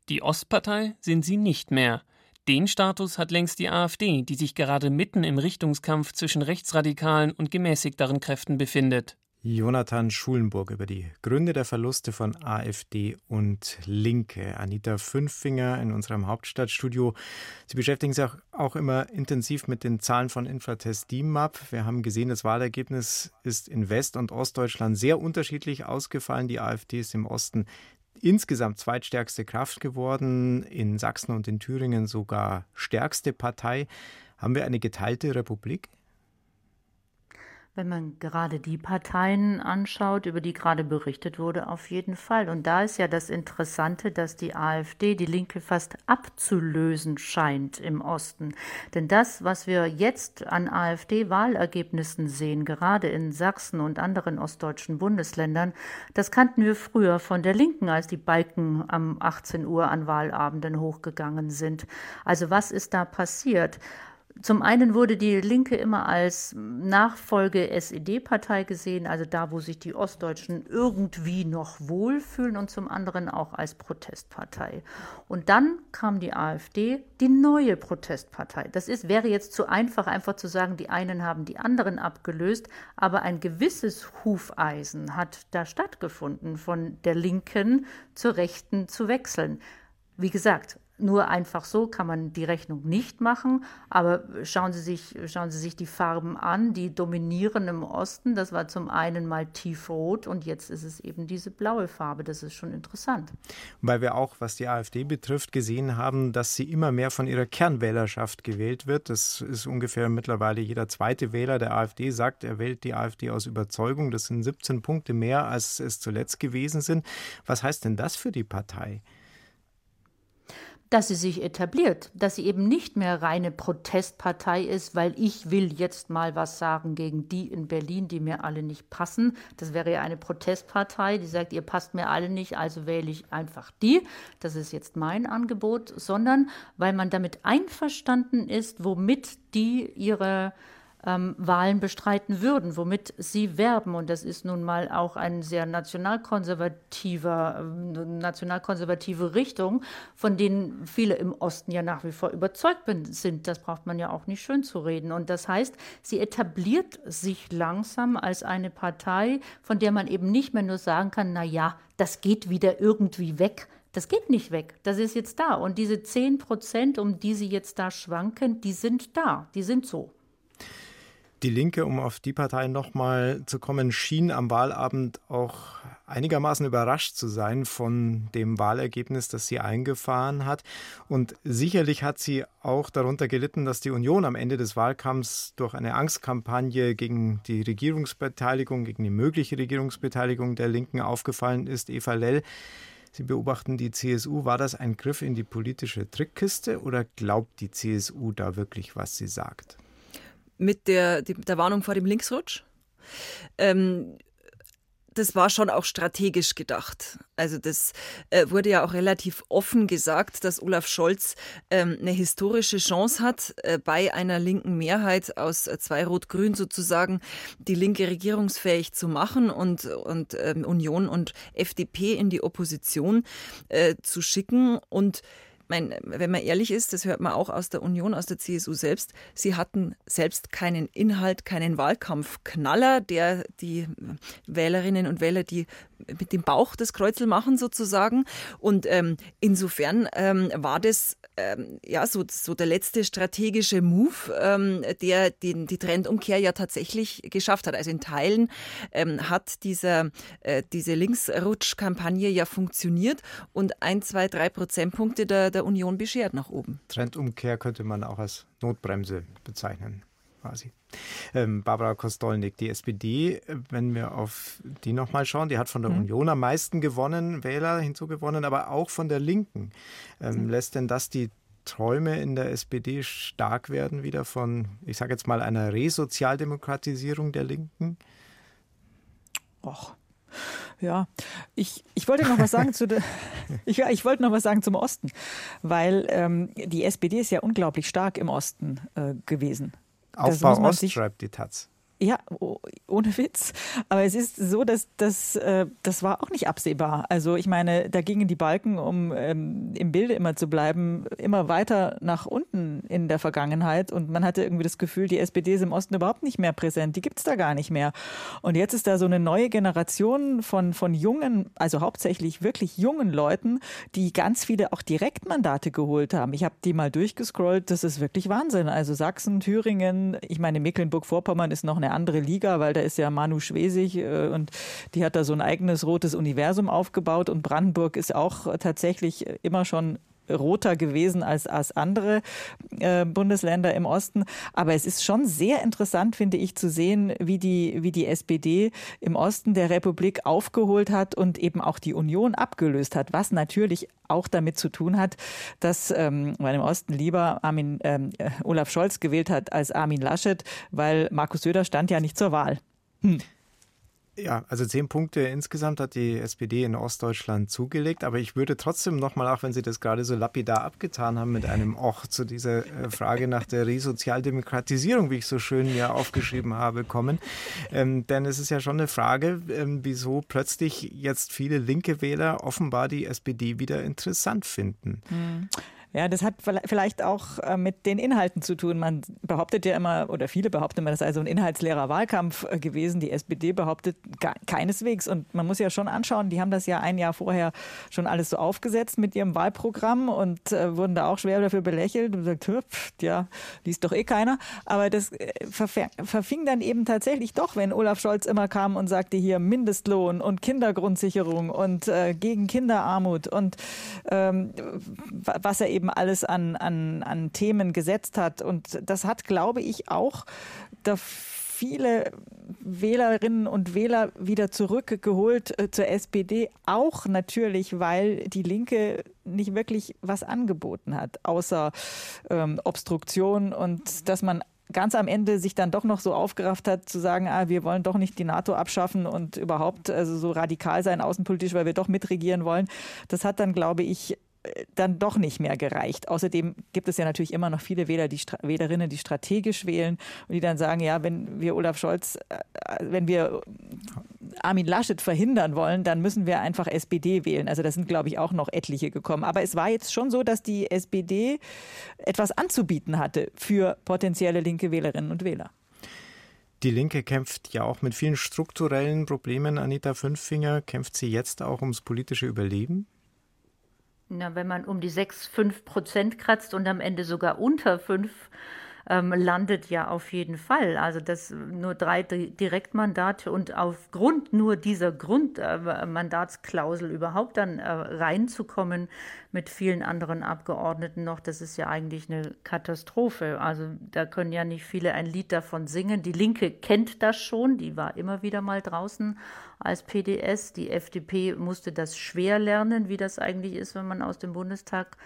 die Ostpartei sind sie nicht mehr. Den Status hat längst die AfD, die sich gerade mitten im Richtungskampf zwischen rechtsradikalen und gemäßigteren Kräften befindet. Jonathan Schulenburg über die Gründe der Verluste von AfD und Linke. Anita Fünffinger in unserem Hauptstadtstudio. Sie beschäftigen sich auch immer intensiv mit den Zahlen von Infratest DIMAP. Wir haben gesehen, das Wahlergebnis ist in West- und Ostdeutschland sehr unterschiedlich ausgefallen. Die AfD ist im Osten insgesamt zweitstärkste Kraft geworden, in Sachsen und in Thüringen sogar stärkste Partei. Haben wir eine geteilte Republik? Wenn man gerade die Parteien anschaut, über die gerade berichtet wurde, auf jeden Fall. Und da ist ja das Interessante, dass die AfD die Linke fast abzulösen scheint im Osten. Denn das, was wir jetzt an AfD-Wahlergebnissen sehen, gerade in Sachsen und anderen ostdeutschen Bundesländern, das kannten wir früher von der Linken, als die Balken am 18 Uhr an Wahlabenden hochgegangen sind. Also was ist da passiert? Zum einen wurde die Linke immer als Nachfolge SED-Partei gesehen, also da, wo sich die Ostdeutschen irgendwie noch wohlfühlen, und zum anderen auch als Protestpartei. Und dann kam die AfD, die neue Protestpartei. Das ist, wäre jetzt zu einfach, einfach zu sagen, die einen haben die anderen abgelöst, aber ein gewisses Hufeisen hat da stattgefunden, von der Linken zur Rechten zu wechseln. Wie gesagt, nur einfach so kann man die Rechnung nicht machen, aber schauen Sie sich, schauen Sie sich die Farben an, die dominieren im Osten. Das war zum einen mal tiefrot und jetzt ist es eben diese blaue Farbe. Das ist schon interessant. Weil wir auch, was die AfD betrifft, gesehen haben, dass sie immer mehr von ihrer Kernwählerschaft gewählt wird. Das ist ungefähr mittlerweile jeder zweite Wähler der AfD sagt, er wählt die AfD aus Überzeugung. Das sind 17 Punkte mehr, als es zuletzt gewesen sind. Was heißt denn das für die Partei? Dass sie sich etabliert, dass sie eben nicht mehr reine Protestpartei ist, weil ich will jetzt mal was sagen gegen die in Berlin, die mir alle nicht passen. Das wäre ja eine Protestpartei, die sagt, ihr passt mir alle nicht, also wähle ich einfach die. Das ist jetzt mein Angebot, sondern weil man damit einverstanden ist, womit die ihre ähm, Wahlen bestreiten würden, womit sie werben. Und das ist nun mal auch eine sehr nationalkonservativer, äh, nationalkonservative Richtung, von denen viele im Osten ja nach wie vor überzeugt sind. Das braucht man ja auch nicht schön zu reden. Und das heißt, sie etabliert sich langsam als eine Partei, von der man eben nicht mehr nur sagen kann, na ja, das geht wieder irgendwie weg. Das geht nicht weg. Das ist jetzt da. Und diese 10 Prozent, um die Sie jetzt da schwanken, die sind da. Die sind so. Die Linke, um auf die Partei nochmal zu kommen, schien am Wahlabend auch einigermaßen überrascht zu sein von dem Wahlergebnis, das sie eingefahren hat. Und sicherlich hat sie auch darunter gelitten, dass die Union am Ende des Wahlkampfs durch eine Angstkampagne gegen die Regierungsbeteiligung, gegen die mögliche Regierungsbeteiligung der Linken aufgefallen ist. Eva Lell, Sie beobachten die CSU. War das ein Griff in die politische Trickkiste oder glaubt die CSU da wirklich, was sie sagt? Mit der, der Warnung vor dem Linksrutsch. Ähm, das war schon auch strategisch gedacht. Also das äh, wurde ja auch relativ offen gesagt, dass Olaf Scholz ähm, eine historische Chance hat, äh, bei einer linken Mehrheit aus äh, zwei Rot-Grün sozusagen die Linke regierungsfähig zu machen und, und ähm, Union und FDP in die Opposition äh, zu schicken. Und mein, wenn man ehrlich ist, das hört man auch aus der Union, aus der CSU selbst, sie hatten selbst keinen Inhalt, keinen Wahlkampfknaller, der die Wählerinnen und Wähler, die mit dem Bauch das Kreuzel machen sozusagen. Und ähm, insofern ähm, war das ähm, ja so, so der letzte strategische Move, ähm, der den, die Trendumkehr ja tatsächlich geschafft hat. Also in Teilen ähm, hat dieser, äh, diese Linksrutschkampagne ja funktioniert und ein, zwei, drei Prozentpunkte der, der Union beschert nach oben. Trendumkehr könnte man auch als Notbremse bezeichnen. Quasi. Ähm, Barbara Kostolnik, die SPD, wenn wir auf die nochmal schauen, die hat von der mhm. Union am meisten gewonnen, Wähler hinzugewonnen, aber auch von der Linken. Ähm, lässt denn das die Träume in der SPD stark werden, wieder von, ich sage jetzt mal, einer Resozialdemokratisierung der Linken? Och. Ja, ich, ich wollte noch was sagen zu der, ich, ich wollte noch was sagen zum Osten, weil ähm, die SPD ist ja unglaublich stark im Osten äh, gewesen. Aufbau Ost, schreibt die Taz. Ja, ohne Witz. Aber es ist so, dass das, äh, das war auch nicht absehbar. Also ich meine, da gingen die Balken, um ähm, im Bilde immer zu bleiben, immer weiter nach unten in der Vergangenheit. Und man hatte irgendwie das Gefühl, die SPD ist im Osten überhaupt nicht mehr präsent. Die gibt es da gar nicht mehr. Und jetzt ist da so eine neue Generation von, von jungen, also hauptsächlich wirklich jungen Leuten, die ganz viele auch Direktmandate geholt haben. Ich habe die mal durchgescrollt. Das ist wirklich Wahnsinn. Also Sachsen, Thüringen, ich meine, Mecklenburg-Vorpommern ist noch eine eine andere Liga, weil da ist ja Manu Schwesig äh, und die hat da so ein eigenes rotes Universum aufgebaut. Und Brandenburg ist auch tatsächlich immer schon roter gewesen als, als andere äh, Bundesländer im Osten. Aber es ist schon sehr interessant, finde ich, zu sehen, wie die, wie die SPD im Osten der Republik aufgeholt hat und eben auch die Union abgelöst hat, was natürlich auch damit zu tun hat, dass ähm, man im Osten lieber Armin, ähm, äh, Olaf Scholz gewählt hat als Armin Laschet, weil Markus Söder stand ja nicht zur Wahl. Hm. Ja, also zehn Punkte insgesamt hat die SPD in Ostdeutschland zugelegt, aber ich würde trotzdem nochmal, auch wenn Sie das gerade so lapidar abgetan haben, mit einem Och zu dieser äh, Frage nach der Resozialdemokratisierung, wie ich so schön ja aufgeschrieben habe, kommen. Ähm, denn es ist ja schon eine Frage, ähm, wieso plötzlich jetzt viele linke Wähler offenbar die SPD wieder interessant finden. Hm. Ja, das hat vielleicht auch äh, mit den Inhalten zu tun. Man behauptet ja immer, oder viele behaupten immer, das sei so ein inhaltsleerer Wahlkampf äh, gewesen. Die SPD behauptet keineswegs. Und man muss ja schon anschauen, die haben das ja ein Jahr vorher schon alles so aufgesetzt mit ihrem Wahlprogramm und äh, wurden da auch schwer dafür belächelt und gesagt, pff, ja, liest doch eh keiner. Aber das verfing dann eben tatsächlich doch, wenn Olaf Scholz immer kam und sagte hier Mindestlohn und Kindergrundsicherung und äh, gegen Kinderarmut und ähm, was er eben eben alles an, an, an Themen gesetzt hat. Und das hat, glaube ich, auch viele Wählerinnen und Wähler wieder zurückgeholt äh, zur SPD, auch natürlich, weil die Linke nicht wirklich was angeboten hat, außer ähm, Obstruktion und dass man ganz am Ende sich dann doch noch so aufgerafft hat, zu sagen, ah, wir wollen doch nicht die NATO abschaffen und überhaupt also so radikal sein außenpolitisch, weil wir doch mitregieren wollen. Das hat dann, glaube ich, dann doch nicht mehr gereicht. Außerdem gibt es ja natürlich immer noch viele Wähler, die Wählerinnen, die strategisch wählen und die dann sagen, ja, wenn wir Olaf Scholz, äh, wenn wir Armin Laschet verhindern wollen, dann müssen wir einfach SPD wählen. Also da sind, glaube ich, auch noch etliche gekommen. Aber es war jetzt schon so, dass die SPD etwas anzubieten hatte für potenzielle linke Wählerinnen und Wähler. Die Linke kämpft ja auch mit vielen strukturellen Problemen. Anita Fünffinger, kämpft sie jetzt auch ums politische Überleben? Na, wenn man um die 6, 5 Prozent kratzt und am Ende sogar unter 5, ähm, landet ja auf jeden Fall. Also das nur drei Direktmandate und aufgrund nur dieser Grundmandatsklausel äh, überhaupt dann äh, reinzukommen mit vielen anderen Abgeordneten noch, das ist ja eigentlich eine Katastrophe. Also da können ja nicht viele ein Lied davon singen. Die Linke kennt das schon, die war immer wieder mal draußen als PDS. Die FDP musste das schwer lernen, wie das eigentlich ist, wenn man aus dem Bundestag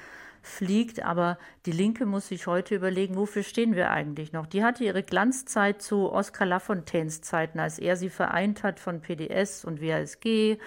fliegt. Aber die Linke muss sich heute überlegen, wofür stehen wir eigentlich noch? Die hatte ihre Glanzzeit zu Oskar Lafontaines Zeiten, als er sie vereint hat von PDS und WASG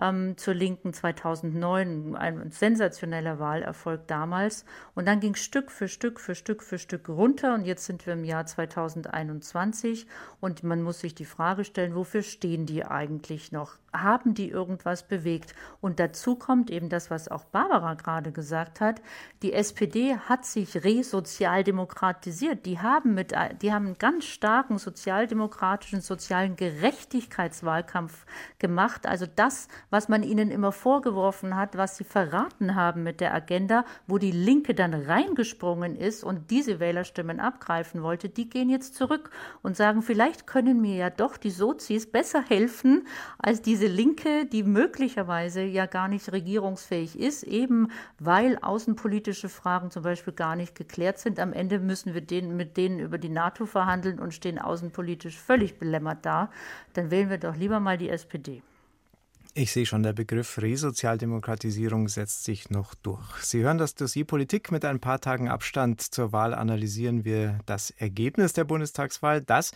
ähm, zur Linken 2009. Ein sensationeller Wahlerfolg damals. Und dann ging Stück für Stück für Stück für Stück runter. Und jetzt sind wir im Jahr 2021. Und man muss sich die Frage stellen, wofür stehen die eigentlich noch? Haben die irgendwas bewegt? Und dazu kommt eben das, was auch Barbara gerade gesagt hat. Die SPD hat sich resozialdemokratisiert. Die haben mit, die haben einen ganz starken sozialdemokratischen, sozialen Gerechtigkeitswahlkampf gemacht. Also das, was man ihnen immer vorgeworfen hat, was sie verraten haben mit der Agenda, wo die Linke dann reingesprungen ist und diese Wählerstimmen abgreifen wollte, die gehen jetzt zurück und sagen, vielleicht können mir ja doch die Sozis besser helfen als diese diese Linke, die möglicherweise ja gar nicht regierungsfähig ist, eben weil außenpolitische Fragen zum Beispiel gar nicht geklärt sind. Am Ende müssen wir denen, mit denen über die NATO verhandeln und stehen außenpolitisch völlig belämmert da. Dann wählen wir doch lieber mal die SPD. Ich sehe schon, der Begriff Resozialdemokratisierung setzt sich noch durch. Sie hören das Dossier Politik. Mit ein paar Tagen Abstand zur Wahl analysieren wir das Ergebnis der Bundestagswahl, das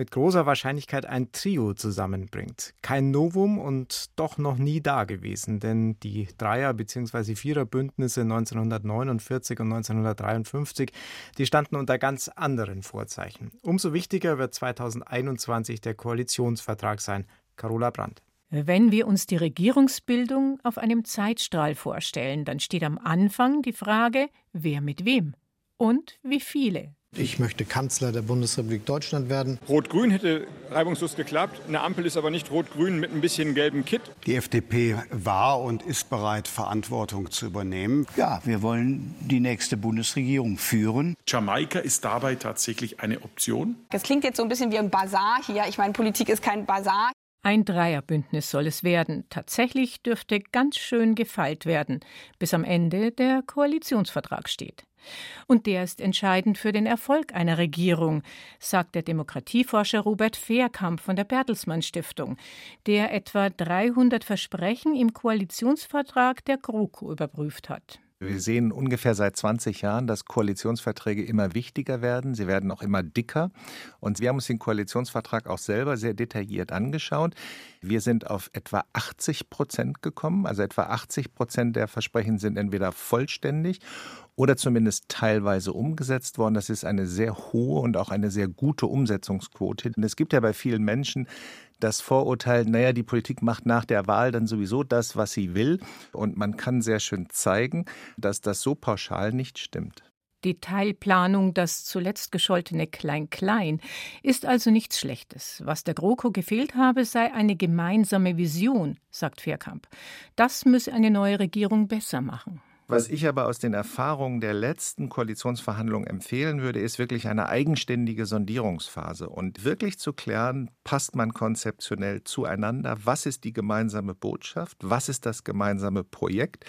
mit großer Wahrscheinlichkeit ein Trio zusammenbringt. Kein Novum und doch noch nie dagewesen, denn die Dreier- bzw. Viererbündnisse 1949 und 1953, die standen unter ganz anderen Vorzeichen. Umso wichtiger wird 2021 der Koalitionsvertrag sein. Carola Brandt. Wenn wir uns die Regierungsbildung auf einem Zeitstrahl vorstellen, dann steht am Anfang die Frage, wer mit wem und wie viele. Ich möchte Kanzler der Bundesrepublik Deutschland werden. Rot-Grün hätte reibungslos geklappt. Eine Ampel ist aber nicht Rot-Grün mit ein bisschen gelbem Kit. Die FDP war und ist bereit, Verantwortung zu übernehmen. Ja, wir wollen die nächste Bundesregierung führen. Jamaika ist dabei tatsächlich eine Option. Das klingt jetzt so ein bisschen wie ein Bazar hier. Ich meine, Politik ist kein Bazar. Ein Dreierbündnis soll es werden. Tatsächlich dürfte ganz schön gefeilt werden, bis am Ende der Koalitionsvertrag steht. Und der ist entscheidend für den Erfolg einer Regierung, sagt der Demokratieforscher Robert Fehrkamp von der Bertelsmann Stiftung, der etwa 300 Versprechen im Koalitionsvertrag der GroKo überprüft hat. Wir sehen ungefähr seit 20 Jahren, dass Koalitionsverträge immer wichtiger werden. Sie werden auch immer dicker. Und wir haben uns den Koalitionsvertrag auch selber sehr detailliert angeschaut. Wir sind auf etwa 80 Prozent gekommen. Also etwa 80 Prozent der Versprechen sind entweder vollständig oder zumindest teilweise umgesetzt worden. Das ist eine sehr hohe und auch eine sehr gute Umsetzungsquote. Und es gibt ja bei vielen Menschen das Vorurteil, naja, die Politik macht nach der Wahl dann sowieso das, was sie will. Und man kann sehr schön zeigen, dass das so pauschal nicht stimmt. Detailplanung, das zuletzt gescholtene Klein-Klein, ist also nichts Schlechtes. Was der GroKo gefehlt habe, sei eine gemeinsame Vision, sagt Fairkamp. Das müsse eine neue Regierung besser machen. Was ich aber aus den Erfahrungen der letzten Koalitionsverhandlungen empfehlen würde, ist wirklich eine eigenständige Sondierungsphase und wirklich zu klären, passt man konzeptionell zueinander, was ist die gemeinsame Botschaft, was ist das gemeinsame Projekt?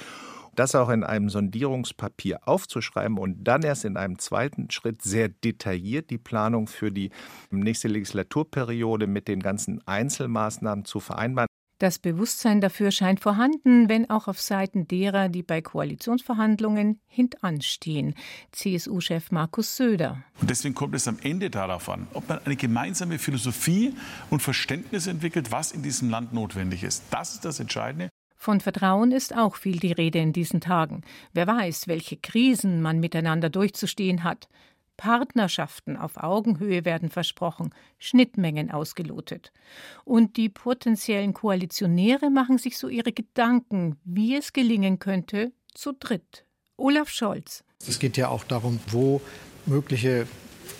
Das auch in einem Sondierungspapier aufzuschreiben und dann erst in einem zweiten Schritt sehr detailliert die Planung für die nächste Legislaturperiode mit den ganzen Einzelmaßnahmen zu vereinbaren. Das Bewusstsein dafür scheint vorhanden, wenn auch auf Seiten derer, die bei Koalitionsverhandlungen hintanstehen. CSU-Chef Markus Söder. Und deswegen kommt es am Ende darauf an, ob man eine gemeinsame Philosophie und Verständnis entwickelt, was in diesem Land notwendig ist. Das ist das Entscheidende. Von Vertrauen ist auch viel die Rede in diesen Tagen. Wer weiß, welche Krisen man miteinander durchzustehen hat. Partnerschaften auf Augenhöhe werden versprochen, Schnittmengen ausgelotet. Und die potenziellen Koalitionäre machen sich so ihre Gedanken, wie es gelingen könnte, zu dritt. Olaf Scholz. Es geht ja auch darum, wo mögliche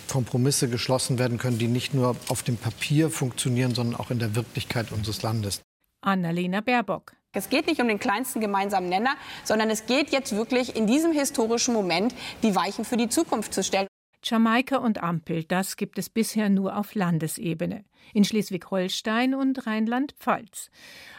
Kompromisse geschlossen werden können, die nicht nur auf dem Papier funktionieren, sondern auch in der Wirklichkeit unseres Landes. Annalena Baerbock. Es geht nicht um den kleinsten gemeinsamen Nenner, sondern es geht jetzt wirklich in diesem historischen Moment, die Weichen für die Zukunft zu stellen. Jamaika und Ampel, das gibt es bisher nur auf Landesebene. In Schleswig-Holstein und Rheinland-Pfalz.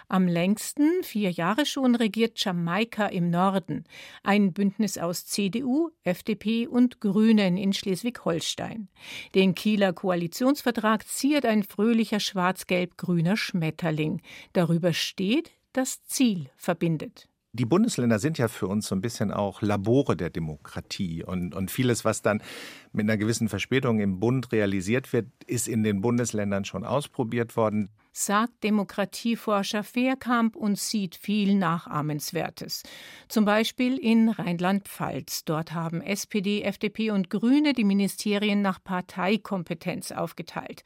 Am längsten, vier Jahre schon, regiert Jamaika im Norden. Ein Bündnis aus CDU, FDP und Grünen in Schleswig-Holstein. Den Kieler Koalitionsvertrag ziert ein fröhlicher schwarz-gelb-grüner Schmetterling. Darüber steht, das Ziel verbindet. Die Bundesländer sind ja für uns so ein bisschen auch Labore der Demokratie. Und, und vieles, was dann mit einer gewissen Verspätung im Bund realisiert wird, ist in den Bundesländern schon ausprobiert worden. Sagt Demokratieforscher Fehrkamp und sieht viel Nachahmenswertes. Zum Beispiel in Rheinland-Pfalz. Dort haben SPD, FDP und Grüne die Ministerien nach Parteikompetenz aufgeteilt.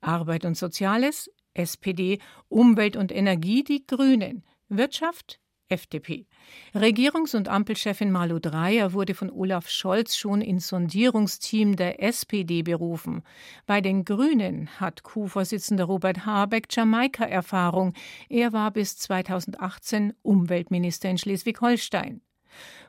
Arbeit und Soziales, SPD, Umwelt und Energie, die Grünen. Wirtschaft, FDP. Regierungs- und Ampelchefin Malu Dreyer wurde von Olaf Scholz schon ins Sondierungsteam der SPD berufen. Bei den Grünen hat Co-Vorsitzender Robert Habeck Jamaika-Erfahrung. Er war bis 2018 Umweltminister in Schleswig-Holstein.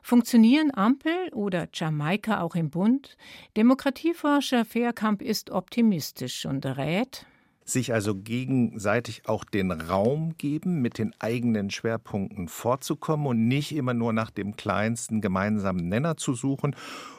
Funktionieren Ampel oder Jamaika auch im Bund? Demokratieforscher Fairkamp ist optimistisch und rät, sich also gegenseitig auch den Raum geben, mit den eigenen Schwerpunkten vorzukommen und nicht immer nur nach dem kleinsten gemeinsamen Nenner zu suchen,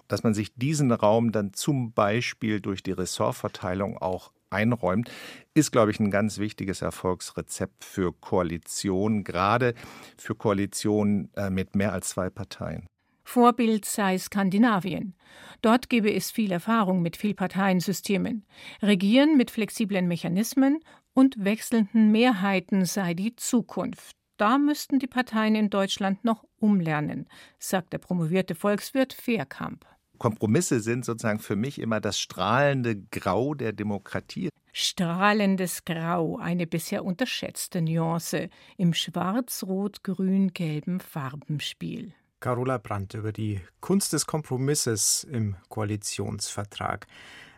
dass man sich diesen Raum dann zum Beispiel durch die Ressortverteilung auch einräumt, ist, glaube ich, ein ganz wichtiges Erfolgsrezept für Koalitionen, gerade für Koalitionen äh, mit mehr als zwei Parteien. Vorbild sei Skandinavien. Dort gebe es viel Erfahrung mit Vielparteiensystemen. Regieren mit flexiblen Mechanismen und wechselnden Mehrheiten sei die Zukunft. Da müssten die Parteien in Deutschland noch umlernen, sagt der promovierte Volkswirt Fehrkamp. Kompromisse sind sozusagen für mich immer das strahlende Grau der Demokratie. Strahlendes Grau, eine bisher unterschätzte Nuance im schwarz-rot-grün-gelben Farbenspiel. Carola Brandt über die Kunst des Kompromisses im Koalitionsvertrag.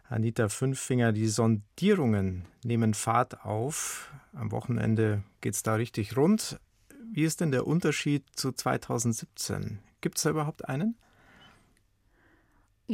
Anita Fünffinger, die Sondierungen nehmen Fahrt auf. Am Wochenende geht es da richtig rund. Wie ist denn der Unterschied zu 2017? Gibt es da überhaupt einen?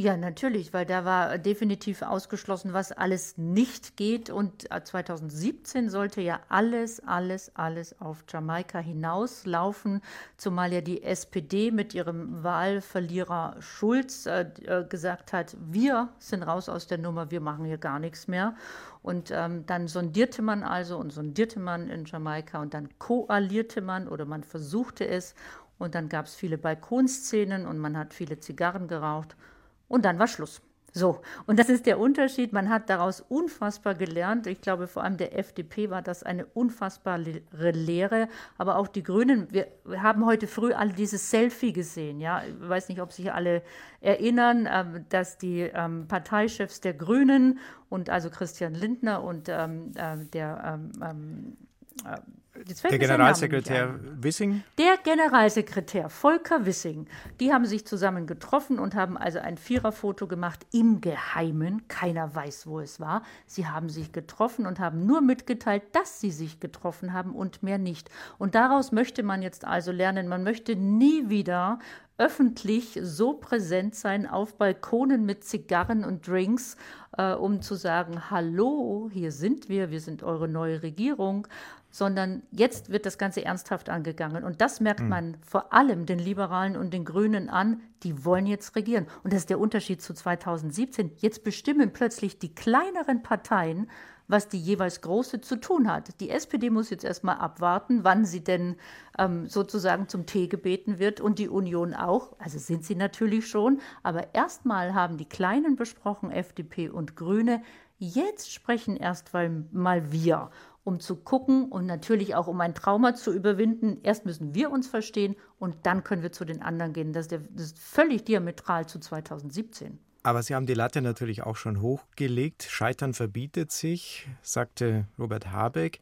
Ja, natürlich, weil da war definitiv ausgeschlossen, was alles nicht geht. Und 2017 äh, sollte ja alles, alles, alles auf Jamaika hinauslaufen, zumal ja die SPD mit ihrem Wahlverlierer Schulz äh, äh, gesagt hat, wir sind raus aus der Nummer, wir machen hier gar nichts mehr. Und ähm, dann sondierte man also und sondierte man in Jamaika und dann koalierte man oder man versuchte es. Und dann gab es viele Balkonszenen und man hat viele Zigarren geraucht. Und dann war Schluss. So, und das ist der Unterschied. Man hat daraus unfassbar gelernt. Ich glaube, vor allem der FDP war das eine unfassbare Lehre. Aber auch die Grünen, wir haben heute früh alle dieses Selfie gesehen. Ja, ich weiß nicht, ob sich alle erinnern, ähm, dass die ähm, Parteichefs der Grünen und also Christian Lindner und ähm, äh, der der Generalsekretär Wissing? Der Generalsekretär Volker Wissing. Die haben sich zusammen getroffen und haben also ein Viererfoto gemacht im Geheimen. Keiner weiß, wo es war. Sie haben sich getroffen und haben nur mitgeteilt, dass sie sich getroffen haben und mehr nicht. Und daraus möchte man jetzt also lernen, man möchte nie wieder öffentlich so präsent sein auf Balkonen mit Zigarren und Drinks, äh, um zu sagen, hallo, hier sind wir, wir sind eure neue Regierung, sondern jetzt wird das Ganze ernsthaft angegangen. Und das merkt mhm. man vor allem den Liberalen und den Grünen an, die wollen jetzt regieren. Und das ist der Unterschied zu 2017. Jetzt bestimmen plötzlich die kleineren Parteien, was die jeweils große zu tun hat. Die SPD muss jetzt erstmal abwarten, wann sie denn ähm, sozusagen zum Tee gebeten wird und die Union auch. Also sind sie natürlich schon. Aber erstmal haben die Kleinen besprochen, FDP und Grüne. Jetzt sprechen erst mal wir um zu gucken und natürlich auch um ein Trauma zu überwinden. Erst müssen wir uns verstehen und dann können wir zu den anderen gehen. Das ist, völlig diametral zu 2017. Aber Sie haben die Latte natürlich auch schon hochgelegt. Scheitern verbietet sich, sagte Robert Habeck.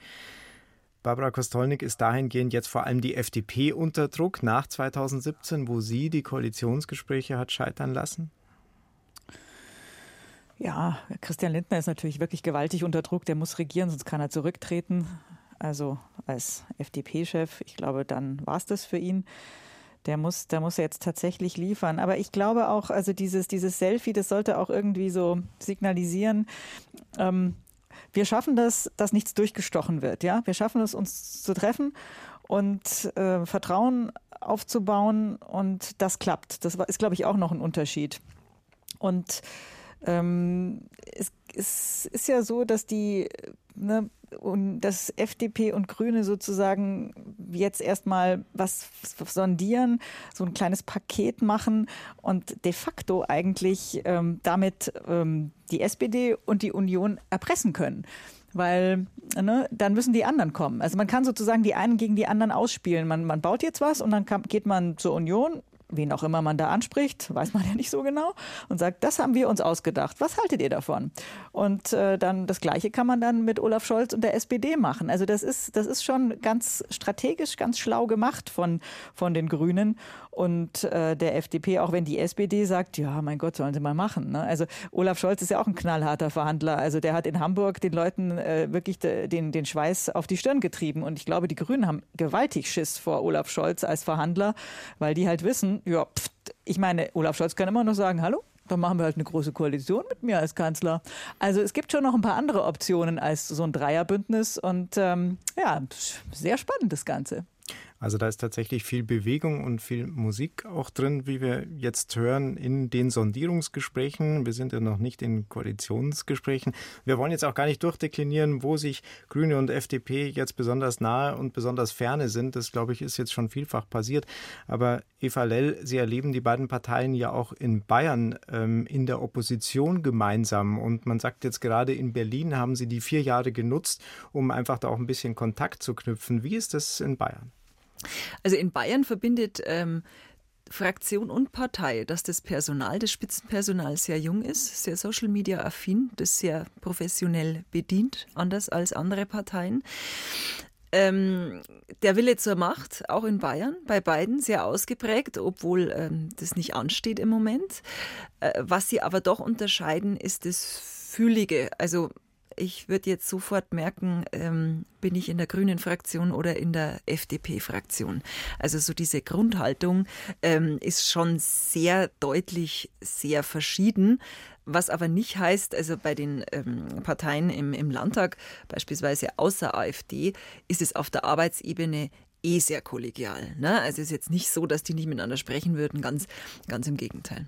Barbara Kostolnik ist dahingehend jetzt vor allem die FDP unter Druck nach 2017, wo sie die Koalitionsgespräche hat scheitern lassen? Ja, Christian Lindner ist natürlich wirklich gewaltig unter Druck. Der muss regieren, sonst kann er zurücktreten. Also als FDP-Chef, ich glaube, dann war es das für ihn. Der muss, der muss jetzt tatsächlich liefern. Aber ich glaube auch, also dieses, dieses Selfie, das sollte auch irgendwie so signalisieren, ähm, wir schaffen das, dass nichts durchgestochen wird. Ja, wir schaffen es, uns zu treffen und äh, Vertrauen aufzubauen und das klappt. Das ist, glaube ich, auch noch ein Unterschied. Und ähm, es, es, ist ja so, dass die ne, und dass FDP und Grüne sozusagen jetzt erstmal was sondieren, so ein kleines Paket machen und de facto eigentlich ähm, damit ähm, die SPD und die Union erpressen können weil ne, dann müssen die anderen kommen. Also man kann sozusagen die einen gegen die anderen ausspielen. Man, man baut jetzt was und dann kann, geht man zur Union, wen auch immer man da anspricht, weiß man ja nicht so genau, und sagt, das haben wir uns ausgedacht. Was haltet ihr davon? Und äh, dann das Gleiche kann man dann mit Olaf Scholz und der SPD machen. Also das ist, das ist schon ganz strategisch, ganz schlau gemacht von, von den Grünen und äh, der FDP, auch wenn die SPD sagt, ja, mein Gott, sollen sie mal machen. Ne? Also Olaf Scholz ist ja auch ein knallharter Verhandler. Also der hat in Hamburg den Leuten äh, wirklich de, den, den Schweiß auf die Stirn getrieben. Und ich glaube, die Grünen haben gewaltig Schiss vor Olaf Scholz als Verhandler, weil die halt wissen, ja, pft, ich meine, Olaf Scholz kann immer noch sagen, hallo, dann machen wir halt eine große Koalition mit mir als Kanzler. Also es gibt schon noch ein paar andere Optionen als so ein Dreierbündnis und ähm, ja, sehr spannend das Ganze. Also da ist tatsächlich viel Bewegung und viel Musik auch drin, wie wir jetzt hören, in den Sondierungsgesprächen. Wir sind ja noch nicht in Koalitionsgesprächen. Wir wollen jetzt auch gar nicht durchdeklinieren, wo sich Grüne und FDP jetzt besonders nahe und besonders ferne sind. Das, glaube ich, ist jetzt schon vielfach passiert. Aber Eva Lell, Sie erleben die beiden Parteien ja auch in Bayern ähm, in der Opposition gemeinsam. Und man sagt jetzt gerade in Berlin haben Sie die vier Jahre genutzt, um einfach da auch ein bisschen Kontakt zu knüpfen. Wie ist das in Bayern? Also in Bayern verbindet ähm, Fraktion und Partei, dass das Personal, das Spitzenpersonal sehr jung ist, sehr Social Media affin, das sehr professionell bedient, anders als andere Parteien. Ähm, der Wille zur Macht, auch in Bayern, bei beiden sehr ausgeprägt, obwohl ähm, das nicht ansteht im Moment. Äh, was sie aber doch unterscheiden, ist das Fühlige. Also ich würde jetzt sofort merken, ähm, bin ich in der grünen Fraktion oder in der FDP-Fraktion. Also so diese Grundhaltung ähm, ist schon sehr deutlich, sehr verschieden. Was aber nicht heißt, also bei den ähm, Parteien im, im Landtag, beispielsweise außer AfD, ist es auf der Arbeitsebene eh sehr kollegial. Ne? Also es ist jetzt nicht so, dass die nicht miteinander sprechen würden, ganz, ganz im Gegenteil.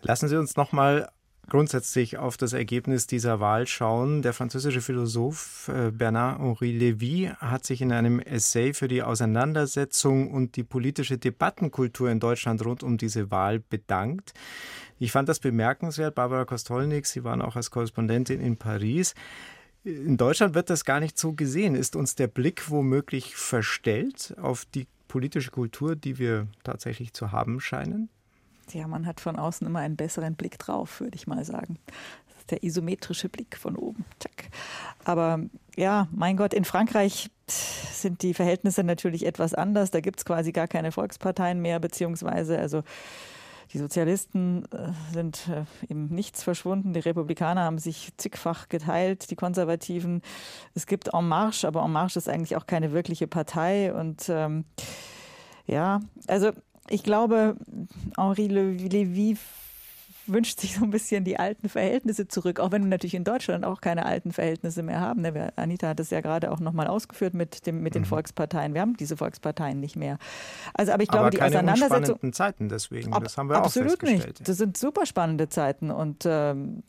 Lassen Sie uns noch mal grundsätzlich auf das Ergebnis dieser Wahl schauen. Der französische Philosoph äh, Bernard-Henri Lévy hat sich in einem Essay für die Auseinandersetzung und die politische Debattenkultur in Deutschland rund um diese Wahl bedankt. Ich fand das bemerkenswert. Barbara Kostolnik, Sie waren auch als Korrespondentin in Paris. In Deutschland wird das gar nicht so gesehen. Ist uns der Blick womöglich verstellt auf die politische Kultur, die wir tatsächlich zu haben scheinen? Ja, man hat von außen immer einen besseren Blick drauf, würde ich mal sagen. Das ist der isometrische Blick von oben. Tschack. Aber ja, mein Gott, in Frankreich sind die Verhältnisse natürlich etwas anders. Da gibt es quasi gar keine Volksparteien mehr, beziehungsweise also die Sozialisten äh, sind äh, eben nichts verschwunden. Die Republikaner haben sich zigfach geteilt, die Konservativen. Es gibt En Marche, aber En Marche ist eigentlich auch keine wirkliche Partei. Und ähm, ja, also ich glaube, Henri Lévy wünscht sich so ein bisschen die alten Verhältnisse zurück, auch wenn wir natürlich in Deutschland auch keine alten Verhältnisse mehr haben. Ne, Anita hat es ja gerade auch nochmal ausgeführt mit, dem, mit den mhm. Volksparteien. Wir haben diese Volksparteien nicht mehr. Also, aber ich glaube, aber die Auseinandersetzung. Zeiten deswegen. Ab, das haben wir absolut auch festgestellt. nicht. Das sind super spannende Zeiten und ähm,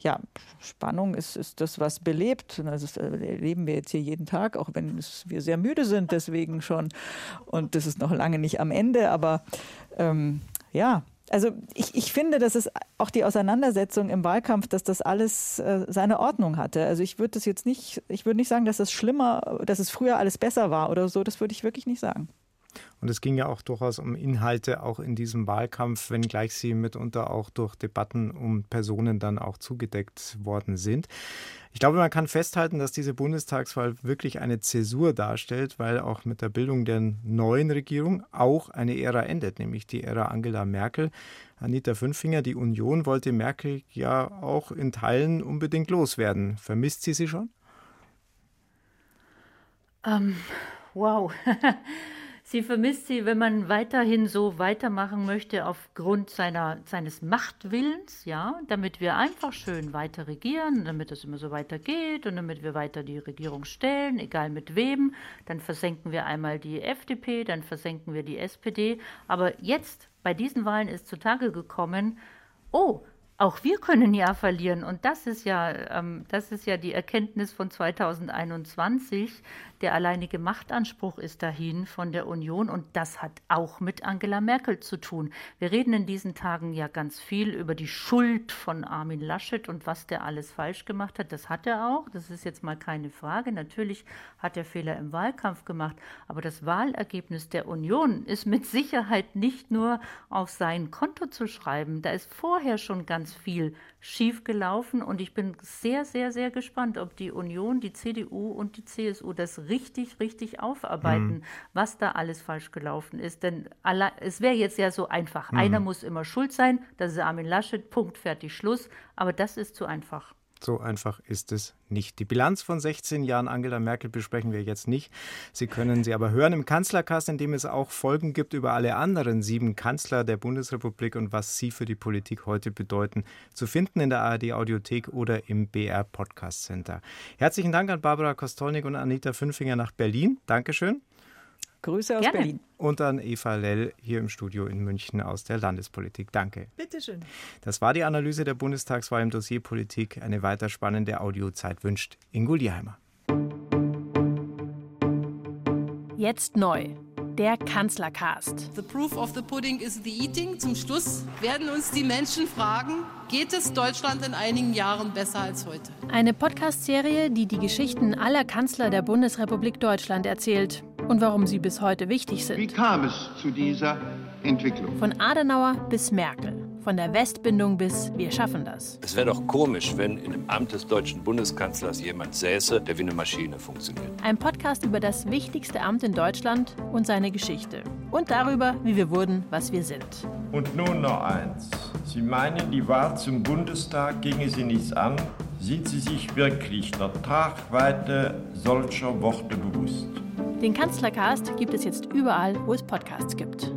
ja, Spannung ist, ist das, was belebt. Das erleben wir jetzt hier jeden Tag, auch wenn es, wir sehr müde sind, deswegen schon. Und das ist noch lange nicht am Ende, aber ähm, ja, also ich, ich finde, dass es auch die Auseinandersetzung im Wahlkampf, dass das alles äh, seine Ordnung hatte. Also ich würde das jetzt nicht, ich würde nicht sagen, dass es schlimmer, dass es früher alles besser war oder so. Das würde ich wirklich nicht sagen. Und es ging ja auch durchaus um Inhalte auch in diesem Wahlkampf, wenngleich sie mitunter auch durch Debatten um Personen dann auch zugedeckt worden sind. Ich glaube, man kann festhalten, dass diese Bundestagswahl wirklich eine Zäsur darstellt, weil auch mit der Bildung der neuen Regierung auch eine Ära endet, nämlich die Ära Angela Merkel. Anita Fünfinger, die Union wollte Merkel ja auch in Teilen unbedingt loswerden. Vermisst sie sie schon? Ähm, wow. Sie vermisst sie, wenn man weiterhin so weitermachen möchte aufgrund seiner, seines Machtwillens, ja, damit wir einfach schön weiter regieren, damit es immer so weitergeht und damit wir weiter die Regierung stellen, egal mit wem. Dann versenken wir einmal die FDP, dann versenken wir die SPD. Aber jetzt, bei diesen Wahlen ist zutage gekommen, oh, auch wir können ja verlieren. Und das ist ja, ähm, das ist ja die Erkenntnis von 2021. Der alleinige Machtanspruch ist dahin von der Union und das hat auch mit Angela Merkel zu tun. Wir reden in diesen Tagen ja ganz viel über die Schuld von Armin Laschet und was der alles falsch gemacht hat. Das hat er auch. Das ist jetzt mal keine Frage. Natürlich hat er Fehler im Wahlkampf gemacht. Aber das Wahlergebnis der Union ist mit Sicherheit nicht nur auf sein Konto zu schreiben. Da ist vorher schon ganz viel schief gelaufen und ich bin sehr, sehr, sehr gespannt, ob die Union, die CDU und die CSU das richtig, richtig aufarbeiten, mhm. was da alles falsch gelaufen ist. Denn es wäre jetzt ja so einfach. Mhm. Einer muss immer schuld sein, das ist Armin Laschet, Punkt, fertig, Schluss. Aber das ist zu einfach. So einfach ist es nicht. Die Bilanz von 16 Jahren Angela Merkel besprechen wir jetzt nicht. Sie können sie aber hören im Kanzlercast, in dem es auch Folgen gibt über alle anderen sieben Kanzler der Bundesrepublik und was sie für die Politik heute bedeuten. Zu finden in der ARD Audiothek oder im BR Podcast Center. Herzlichen Dank an Barbara Kostolnik und Anita Fünfinger nach Berlin. Dankeschön. Grüße aus Gerne. Berlin. Und an Eva Lell hier im Studio in München aus der Landespolitik. Danke. Bitteschön. Das war die Analyse der Bundestagswahl im Dossier Politik. Eine weiter spannende Audiozeit wünscht Ingo Lieheimer. Jetzt neu. Der Kanzlercast. The proof of the pudding is the eating. Zum Schluss werden uns die Menschen fragen, geht es Deutschland in einigen Jahren besser als heute? Eine Podcast-Serie, die die Geschichten aller Kanzler der Bundesrepublik Deutschland erzählt und warum sie bis heute wichtig sind. Wie kam es zu dieser Entwicklung? Von Adenauer bis Merkel. Von der Westbindung bis Wir schaffen das. Es wäre doch komisch, wenn in dem Amt des deutschen Bundeskanzlers jemand säße, der wie eine Maschine funktioniert. Ein Podcast über das wichtigste Amt in Deutschland und seine Geschichte. Und darüber, wie wir wurden, was wir sind. Und nun noch eins. Sie meinen, die Wahl zum Bundestag ginge Sie nichts an? Sind Sie sich wirklich der Tragweite solcher Worte bewusst? Den Kanzlercast gibt es jetzt überall, wo es Podcasts gibt.